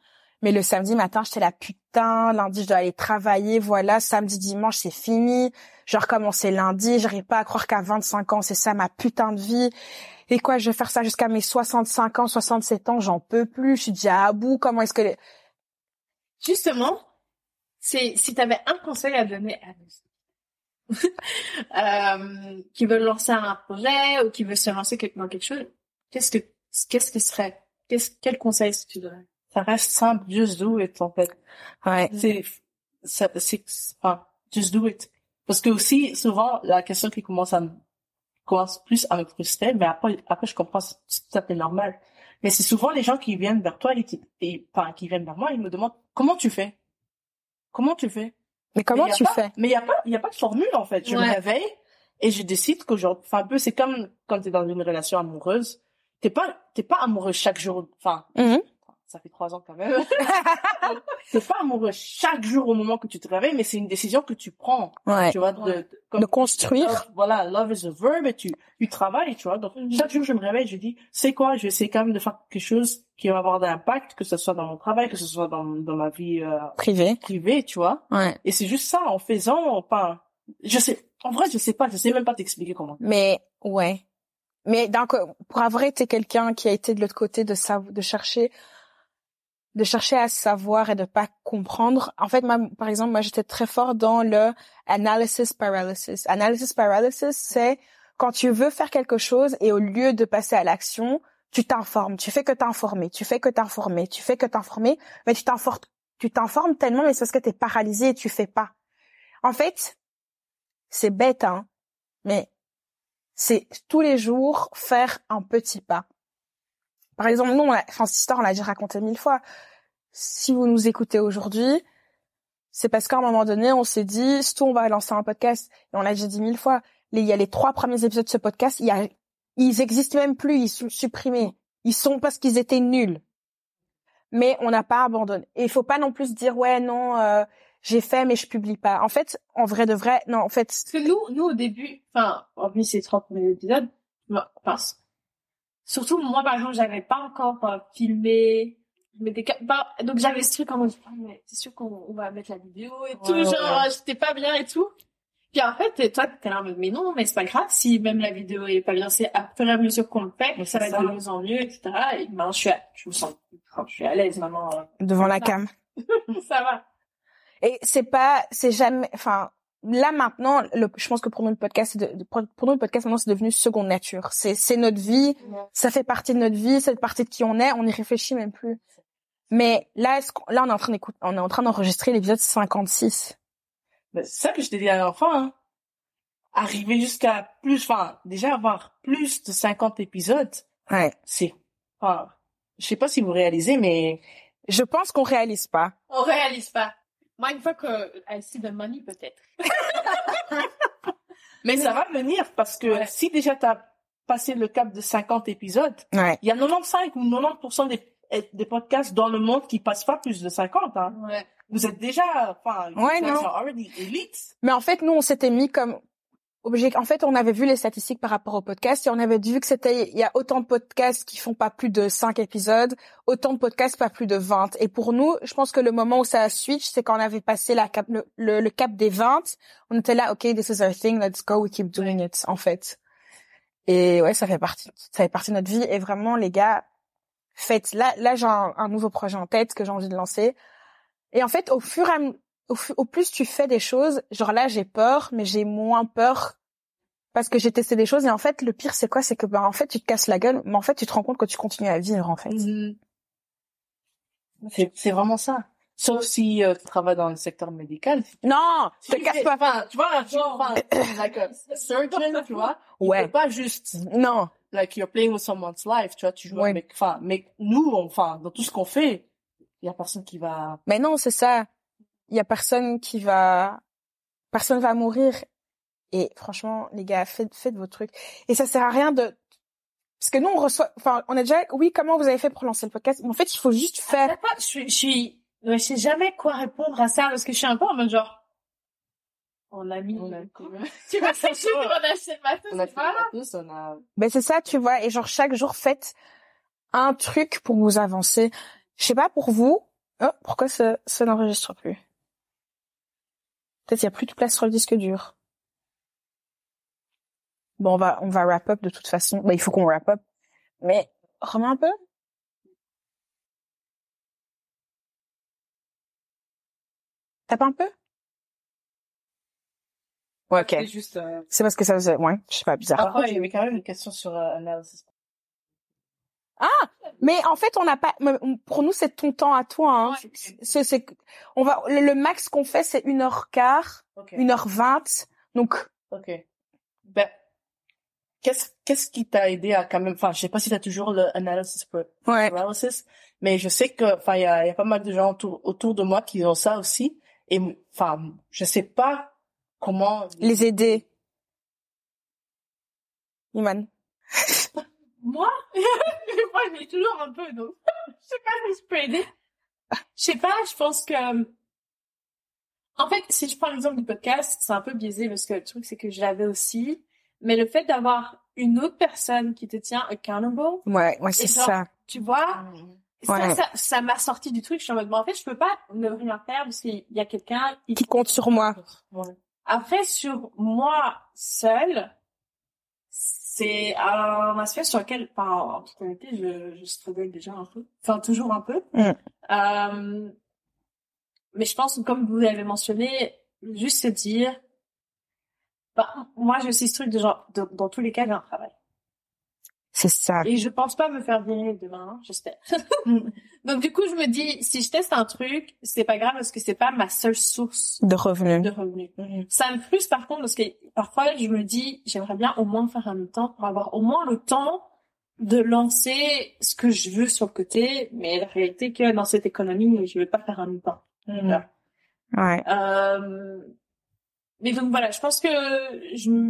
Mais le samedi matin, j'étais là, putain, lundi, je dois aller travailler, voilà, samedi, dimanche, c'est fini. Je recommençais lundi, j'arrive pas à croire qu'à 25 ans, c'est ça ma putain de vie. Et quoi, je vais faire ça jusqu'à mes 65 ans, 67 ans, j'en peux plus, je suis déjà à bout, comment est-ce que... les-
Justement, c'est si t'avais un conseil à donner à nous [laughs] euh, qui veulent lancer un projet ou qui veulent se lancer dans quelque chose, qu'est-ce que qu'est-ce que serait qu'est-ce quel conseil est-ce que tu donnerais?
Ça reste simple, just do it, en fait.
Ouais.
C'est, ça, c'est, enfin, just do it. Parce que aussi, souvent, la question qui commence à me, commence plus à me frustrer, mais après, après, je comprends, c'est tout à fait normal. Mais c'est souvent les gens qui viennent vers toi et qui, et, enfin, qui viennent vers moi, ils me demandent, comment tu fais? Comment tu fais?
Mais comment
Mais
tu
pas-
fais?
Mais il y a pas, il y a pas de formule en fait. Je me réveille et je décide qu'aujourd'hui, enfin un peu, c'est comme quand t'es dans une relation amoureuse. T'es pas, t'es pas amoureux chaque jour. Enfin,
Mhm.
Ça fait trois ans quand même. [laughs] t'es pas amoureux chaque jour au moment que tu te réveilles, mais c'est une décision que tu prends.
Ouais.
Tu vois, de, de, comme-
De construire.
Love, voilà, love is a verb et tu, tu travailles, tu vois. Donc, chaque jour, je me réveille, je dis, c'est quoi, je vais essayer quand même de faire quelque chose qui va avoir d'impact, que ce soit dans mon travail, que ce soit dans, dans ma vie euh,
Privé.
privée, tu vois.
Ouais.
Et c'est juste ça, en faisant, enfin, je sais, en vrai, je sais pas, je sais même pas t'expliquer comment.
Mais, ouais. Mais donc, pour avoir été quelqu'un qui a été de l'autre côté de sa, de chercher, de chercher à savoir et de pas comprendre. En fait, moi, par exemple, moi, j'étais très fort dans le analysis paralysis. Analysis paralysis, c'est quand tu veux faire quelque chose et au lieu de passer à l'action, tu t'informes. Tu fais que t'informer. Tu fais que t'informer. Tu fais que t'informer. Mais tu t'informes, tu t'informes tellement, mais c'est parce que t'es paralysé et tu fais pas. En fait, c'est bête, hein. Mais c'est tous les jours faire un petit pas. Par exemple, nous, on l'a- enfin, cette histoire, on l'a déjà racontée mille fois. Si vous nous écoutez aujourd'hui, c'est parce qu'à un moment donné, on s'est dit, surtout, on va lancer un podcast, et on l'a déjà dit mille fois. Il y a les trois premiers épisodes de ce podcast, ils existent même plus, ils sont supprimés. Ils sont parce qu'ils étaient nuls. Mais on n'a pas abandonné. Et il faut pas non plus dire, ouais, non, euh, j'ai fait, mais je publie pas. En fait, en vrai de vrai, non, en fait,
Parce que nous, nous au début, enfin, hormis ces trois premiers épisodes, enfin, surtout moi par exemple, j'avais pas encore euh, filmé, ca- pas- donc j'avais ce truc en mode, Ah, mais c'est sûr qu'on on va mettre la vidéo et tout,
Ouais,
genre
ouais.
euh, j'étais pas bien et tout. Puis en fait, toi, t'es là en mode, mais non, mais c'est pas grave si même la vidéo est pas bien, c'est à fur et à mesure qu'on le fait,
Mais
ça va être de mieux en mieux, etc. Et maintenant, je suis, à, je me sens, enfin, je suis à l'aise maintenant. euh.
Devant la
Ça.
cam. [laughs]
ça va.
Et c'est pas, c'est jamais, enfin, là maintenant, le, je pense que pour nous le podcast, de- pour nous le podcast maintenant c'est devenu seconde nature. C'est, c'est notre vie, ça fait partie de notre vie, c'est partie de qui on est, on y réfléchit même plus. Mais là, est-ce qu'on- là on est en train d'écouter, on est en train d'enregistrer l'épisode 56.
Ben, c'est ça que je t'ai dit à l'enfant, hein. Arriver jusqu'à plus, enfin, déjà avoir plus de 50 épisodes,
Ouais.
c'est, enfin, je sais pas si vous réalisez, mais
Je pense qu'on réalise pas.
On réalise pas. Moi, une fois que I see the money, peut-être. [laughs]
Mais ça va venir parce que
Ouais.
si déjà tu as passé le cap de 50 épisodes,
Ouais.
il y a 95 ou 90% des, des podcasts dans le monde qui passent pas plus de 50. Hein.
Ouais.
Vous êtes déjà, enfin, you
Ouais, non.
are already elite.
Mais en fait, nous, on s'était mis comme. En fait, on avait vu les statistiques par rapport au podcast et on avait vu que c'était, il y a autant de podcasts qui font pas plus de 5 épisodes, autant de podcasts pas plus de 20. Et pour nous, je pense que le moment où ça a switch, c'est quand on avait passé le, cap des 20. On était là, OK, this is our thing, let's go, we keep doing it, en fait. Et ouais, ça fait partie, ça fait partie de notre vie. Et vraiment, les gars, faites, là, là, j'ai un, un nouveau projet en tête que j'ai envie de lancer. Et en fait, au fur et à au, plus tu fais des choses, genre là j'ai peur, mais j'ai moins peur parce que j'ai testé des choses et en fait le pire c'est quoi? C'est que ben en fait tu te casses la gueule, mais en fait tu te rends compte que tu continues à vivre en fait.
Mhm. C'est, c'est vraiment ça. Sauf si euh, tu travailles dans le secteur médical.
Non,
Si
te
tu
casse
fais-
pas.
Enfin, tu vois, tu enfin, [coughs] like a surgeon, tu vois.
Ouais.
pas juste,
Non.
like, you're playing with someone's life, tu vois, tu joues
Ouais.
avec, enfin, mais nous, enfin, dans tout ce qu'on fait, il y a personne qui va,
Mais non, c'est ça. Il y a personne qui va, personne va mourir. Et franchement, les gars, faites, faites vos trucs. Et ça sert à rien de, parce que nous on reçoit, enfin on a déjà, oui, comment vous avez fait pour lancer le podcast? Mais en fait, il faut juste faire.
Sais pas, je suis, je suis, je sais jamais quoi répondre à ça parce que je suis un peu en mode genre, on a mis,
on a, [laughs]
tu vas chercher
Ouais.
on a acheté le matos,
on a
c'est
fait des matos, on a,
Ben c'est ça, tu vois. Et genre chaque jour, faites un truc pour vous avancer. Je sais pas pour vous. Oh, pourquoi ça, ça n'enregistre plus? Peut-être il y a plus de place sur le disque dur. Bon, on va on va wrap up de toute façon. Ben, il faut qu'on wrap up. Mais remets un peu. Tape un peu. Ouais, ok.
C'est juste, euh,
C'est parce que ça faisait, ouais, je sais pas, bizarre.
Contre, il y avait quand même une question sur euh, analysis.
Mais en fait, on n'a pas. Pour nous, c'est ton temps à toi. Hein.
Ouais.
C'est, c'est, on va. Le, le max qu'on fait, c'est une heure quart, une heure vingt. Donc,
Ok. Ben, qu'est-ce, qu'est-ce qui t'a aidé à quand même, enfin, je sais pas si t'as toujours le analysis
ouais.
paralysis, mais je sais que, enfin, il y a, il y a pas mal de gens autour, autour de moi qui ont ça aussi. Et, enfin, je sais pas comment.
Les aider. Iman.
Moi, [laughs] moi, j'ai toujours un peu, donc, je sais pas si je peux aider. Je sais pas, je pense que, en fait, si je prends l'exemple du podcast, c'est un peu biaisé parce que le truc, c'est que je l'avais aussi, mais le fait d'avoir une autre personne qui te tient accountable,
Ouais, ouais, c'est ça.
tu vois, ça,
Ouais.
ça, ça m'a sorti du truc. Je suis en mode, bon, en fait, je peux pas ne rien faire parce qu'il y a quelqu'un qui...
Qui compte sur moi.
Ouais.
Après, sur moi seule, c'est un aspect sur lequel, en toute honnêteté, je, je struggle déjà un peu. Enfin, toujours un peu.
Mm.
Euh, mais je pense comme vous l'avez mentionné, juste se dire, bah, moi, j'ai aussi ce truc de genre, de- dans tous les cas, j'ai un travail.
C'est ça.
Et je pense pas me faire virer demain, hein, j'espère. [laughs] Donc du coup, je me dis, si je teste un truc, c'est pas grave parce que c'est pas ma seule source
De revenus.
de revenus.
Mhm.
Ça me frustre par contre parce que parfois je me dis, j'aimerais bien au moins faire un mi-temps pour avoir au moins le temps de lancer ce que je veux sur le côté. Mais la réalité est que dans cette économie, je vais pas faire un mi-temps.
Mhm.
Ouais.
Euh, mais donc voilà, je pense que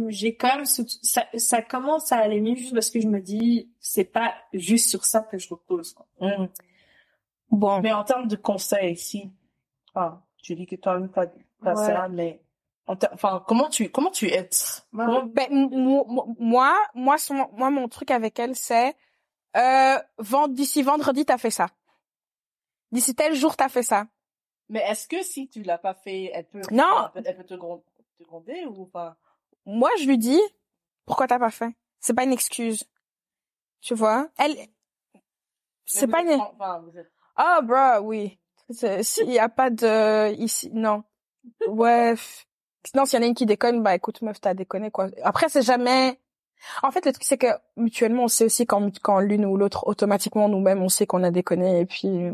j'ai quand même ce- ça, ça commence à aller mieux juste parce que je me dis c'est pas juste sur ça que je repose.
Mhm.
Bon.
Mais en termes de conseils ici, enfin, tu dis que toi même pas, pas
Ouais.
ça, mais, en enfin, comment tu, comment tu aides? Comment-
Ben, moi, moi, son- moi, mon truc avec elle, c'est euh, d'ici vendredi, t'as fait ça. D'ici tel jour, t'as fait ça.
Mais est-ce que si tu l'as pas fait, elle peut,
Non.
elle peut, elle peut te, gron- te demander ou pas?
Moi, je lui dis, pourquoi t'as pas fait? C'est pas une excuse. Tu vois? Elle, c'est pas une, ah, bro, oui. S'il y a pas de, ici, non. Ouais. Non, s'il y en a une qui déconne, bah, écoute, meuf, t'as déconné, quoi. Après, c'est jamais, en fait, le truc, c'est que, mutuellement, on sait aussi quand, quand l'une ou l'autre, automatiquement, nous-mêmes, on sait qu'on a déconné, et puis,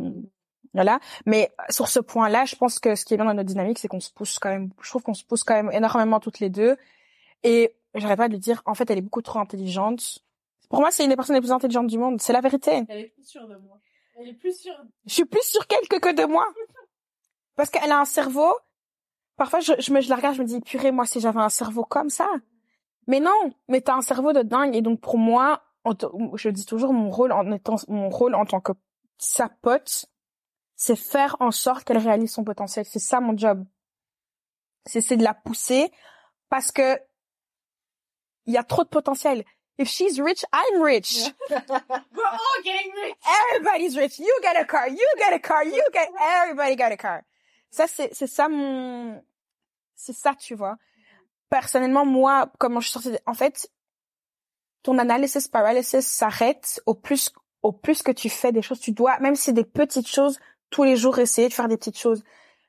voilà. Mais, sur ce point-là, je pense que ce qui est bien dans notre dynamique, c'est qu'on se pousse quand même, je trouve qu'on se pousse quand même énormément toutes les deux. Et, j'arrête pas de lui dire, en fait, elle est beaucoup trop intelligente. Pour moi, c'est une des personnes les plus intelligentes du monde. C'est la vérité.
Elle est plus sûre de moi. Elle est plus sûre.
Je suis plus sur qu'elle que, que de moi. [laughs] Parce qu'elle a un cerveau. Parfois, je, je, me, je la regarde, je me dis, purée, moi, si j'avais un cerveau comme ça. Mais non, mais t'as un cerveau de dingue. Et donc, pour moi, je dis toujours, mon rôle en étant, mon rôle en tant que sa pote, c'est faire en sorte qu'elle réalise son potentiel. C'est ça, mon job. C'est, c'est de la pousser parce que il y a trop de potentiel. If she's rich, I'm rich. [laughs]
We're all getting rich.
Everybody's rich. You get a car. You get a car. You get. Everybody got a car. Ça c'est c'est ça mon c'est ça tu vois. Personnellement moi comment je suis sortie de- en fait ton analysis paralysis s'arrête au plus au plus que tu fais des choses tu dois même si c'est des petites choses tous les jours essayer de faire des petites choses.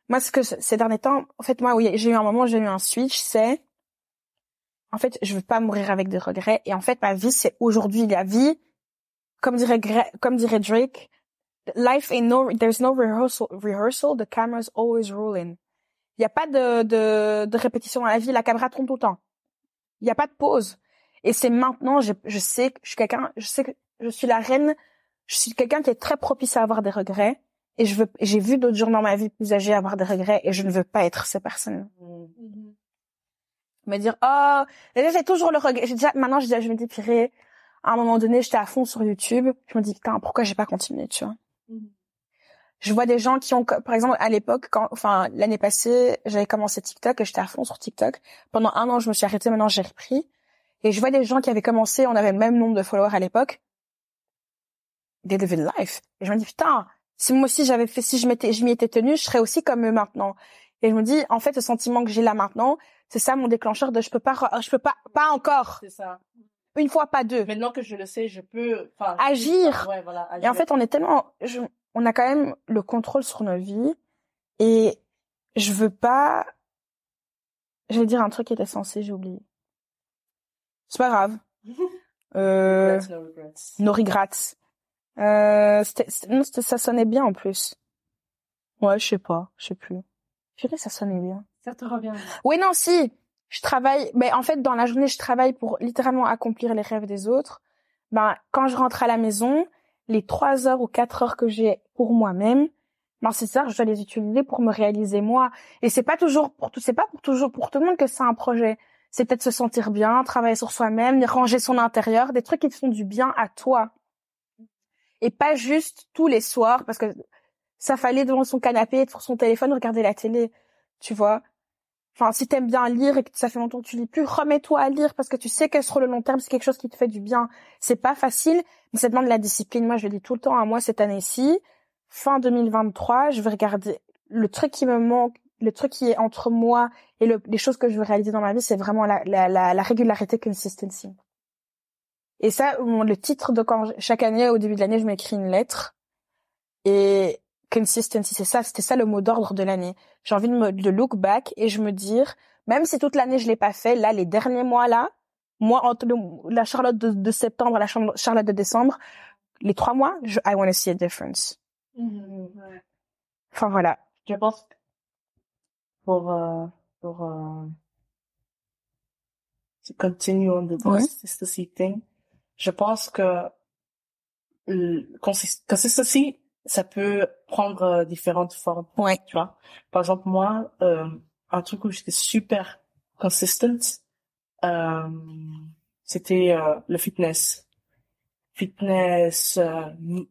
Moi ce que ces derniers temps en fait moi oui j'ai eu un moment j'ai eu un switch c'est en fait je veux pas mourir avec des regrets. Et en fait ma vie c'est aujourd'hui la vie comme dirait comme dirait Drake life ain't no there's no rehearsal rehearsal the camera's always rolling. Il y a pas de, de de répétition dans la vie la caméra tourne tout le temps. Il y a pas de pause. Et c'est maintenant je, je sais que je suis quelqu'un je sais que je suis la reine je suis quelqu'un qui est très propice à avoir des regrets et je veux j'ai vu d'autres gens dans ma vie plus âgés avoir des regrets et je ne veux pas être ces personnes
Mm.
me dire oh j'ai toujours le regret. J'ai déjà maintenant je, je me dis purée à un moment donné j'étais à fond sur YouTube. Je me dis putain pourquoi j'ai pas continué tu vois?
Mhm.
je vois des gens qui ont par exemple à l'époque quand enfin l'année passée j'avais commencé TikTok et j'étais à fond sur TikTok. Pendant un an je me suis arrêtée maintenant j'ai repris. Et je vois des gens qui avaient commencé on avait le même nombre de followers à l'époque. They live life. Et je me dis putain si moi aussi j'avais fait si je m'étais je m'y étais tenue je serais aussi comme eux maintenant et je me dis en fait le sentiment que j'ai là maintenant c'est ça mon déclencheur de je peux pas je peux pas pas encore
C'est ça.
une fois pas deux
Maintenant que je le sais, je peux enfin,
Agir.
Ouais, voilà, agir.
Et en fait, on est tellement, je- on a quand même le contrôle sur nos vies et je veux pas, je vais dire un truc qui était censé, j'ai oublié. C'est pas grave. [laughs] Euh,
no regrets.
no regrets. Euh, non, c'était- ça sonnait bien en plus. Ouais, je sais pas, je sais plus. Purée, ça sonnait bien.
Ça te revient.
Oui, non, si. Je travaille, mais en fait, dans la journée, je travaille pour littéralement accomplir les rêves des autres. Ben, quand je rentre à la maison, les trois heures ou quatre heures que j'ai pour moi-même, ben, c'est ça, je dois les utiliser pour me réaliser moi. Et c'est pas toujours pour tout, c'est pas pour toujours pour tout le monde que c'est un projet. C'est peut-être se sentir bien, travailler sur soi-même, ranger son intérieur, des trucs qui te font du bien à toi. Et pas juste tous les soirs, parce que ça fallait devant son canapé, sur son téléphone, regarder la télé. Tu vois? Enfin, si t'aimes bien lire et que ça fait longtemps que tu lis plus, remets-toi à lire parce que tu sais que sur le long terme, c'est quelque chose qui te fait du bien. C'est pas facile, mais ça demande de la discipline. Moi, je le dis tout le temps à moi cette année-ci. Fin 2023, je vais regarder le truc qui me manque, le truc qui est entre moi et le- les choses que je veux réaliser dans ma vie, c'est vraiment la, la, la, la régularité, consistency. Et ça, le titre de quand chaque année, au début de l'année, je m'écris une lettre. Et consistency, c'est ça, c'était ça le mot d'ordre de l'année. J'ai envie de me de look back et je me dire, même si toute l'année je l'ai pas fait, là les derniers mois là, moi entre le- la Charlotte de, de septembre et la Charlotte de décembre, les trois mois, je, I want to see a difference.
Ouais.
Enfin voilà.
Je pense pour euh, pour euh, to continue on the
Ouais.
consistency thing, je pense que le consist- consistency ça peut prendre euh, différentes formes.
Ouais.
Tu vois. Par exemple moi euh, un truc où j'étais super consistent euh, c'était euh, le fitness. Fitness, euh,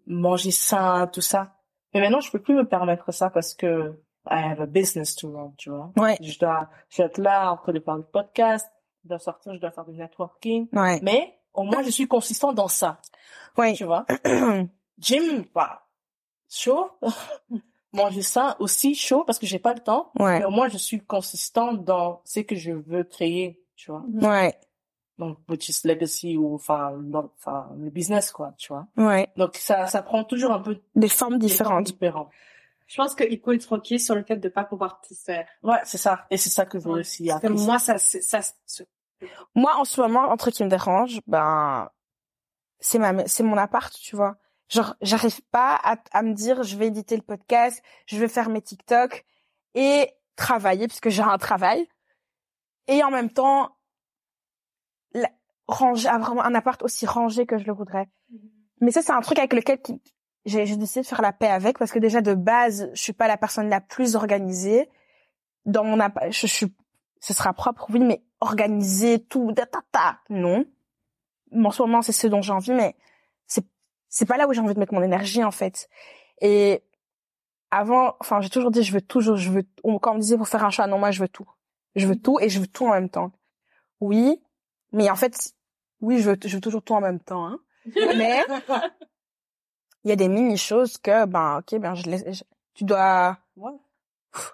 manger sain, tout ça. Mais maintenant, je peux plus me permettre ça parce que I have a business to run, tu vois.
Ouais.
Je dois, je dois être là en train de faire du podcast, je dois sortir, je dois faire du networking.
Ouais.
Mais au moins, je suis consistant dans ça,
Ouais.
tu vois? [clears throat] Gym, bah, chaud? [laughs] manger ça aussi chaud parce que j'ai pas le temps.
Ouais.
Mais au moins, je suis consistante dans ce que je veux créer, tu vois?
Ouais.
Donc, which is legacy ou, enfin, le business, quoi, tu vois?
Ouais.
Donc, ça, ça prend toujours un peu
Des formes différentes.
différentes.
Je pense qu'il faut être ok sur le fait de pas pouvoir tout faire.
Ouais, c'est ça. Et c'est ça que je veux aussi
Parce que
apprécier.
moi, ça, ça,
Moi, en ce moment, un truc qui me dérange, ben, c'est ma, c'est mon appart, tu vois. Genre, j'arrive pas à, à me dire, je vais éditer le podcast, je vais faire mes TikTok et travailler, puisque j'ai un travail. Et en même temps, la- ranger, avoir vraiment un appart aussi rangé que je le voudrais. Mais ça, c'est un truc avec lequel j'ai j'ai décidé de faire la paix avec, parce que déjà, de base, je suis pas la personne la plus organisée. Dans mon appart, je, je suis, ce sera propre, oui, mais organisé, tout, ta, ta, ta, non. En ce moment, c'est ce dont j'ai envie, mais c'est, c'est pas là où j'ai envie de mettre mon énergie, en fait. Et avant, enfin, j'ai toujours dit, je veux toujours, je veux, on- quand on me disait pour faire un choix, non, moi, je veux tout. Je veux tout et je veux tout en même temps. Oui, mais en fait, oui, je veux, je veux toujours tout en même temps, hein. [laughs] Mais, il y a des mini choses que, ben, ok, ben, je laisse, je- tu dois,
Ouais.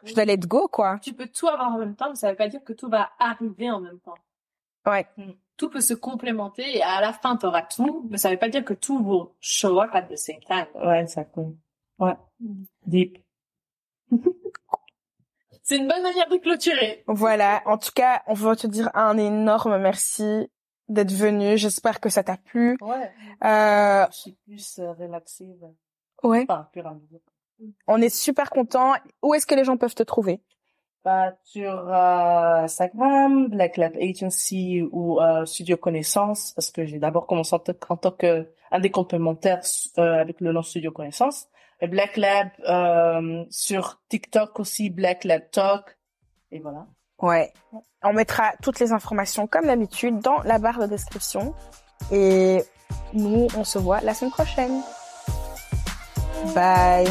Je dois let go, quoi.
tu peux tout avoir en même temps, mais ça veut pas dire que tout va arriver en même temps.
Ouais.
Tout peut se complémenter et à la fin, tu auras tout, mais ça veut pas dire que tout will show up at the same time.
Ouais, exactement. Ouais. Deep. [laughs]
C'est une bonne manière de clôturer.
Voilà. En tout cas, on veut te dire un énorme merci d'être venu. J'espère que ça t'a plu.
Ouais.
Euh,
Je suis plus euh, relaxée. ben,
ouais.
Enfin, plus.
On est super contents. Où est-ce que les gens peuvent te trouver?
Bah, sur euh, Instagram, Black Lab Agency ou euh, Studio Connaissance, parce que j'ai d'abord commencé en, tant que- en tant que un des complémentaires euh, avec le nom Studio Connaissance. Et Black Lab euh, sur TikTok aussi, Black Lab Talk. Et voilà.
Ouais. On mettra toutes les informations comme d'habitude dans la barre de description. Et nous, on se voit la semaine prochaine. Bye.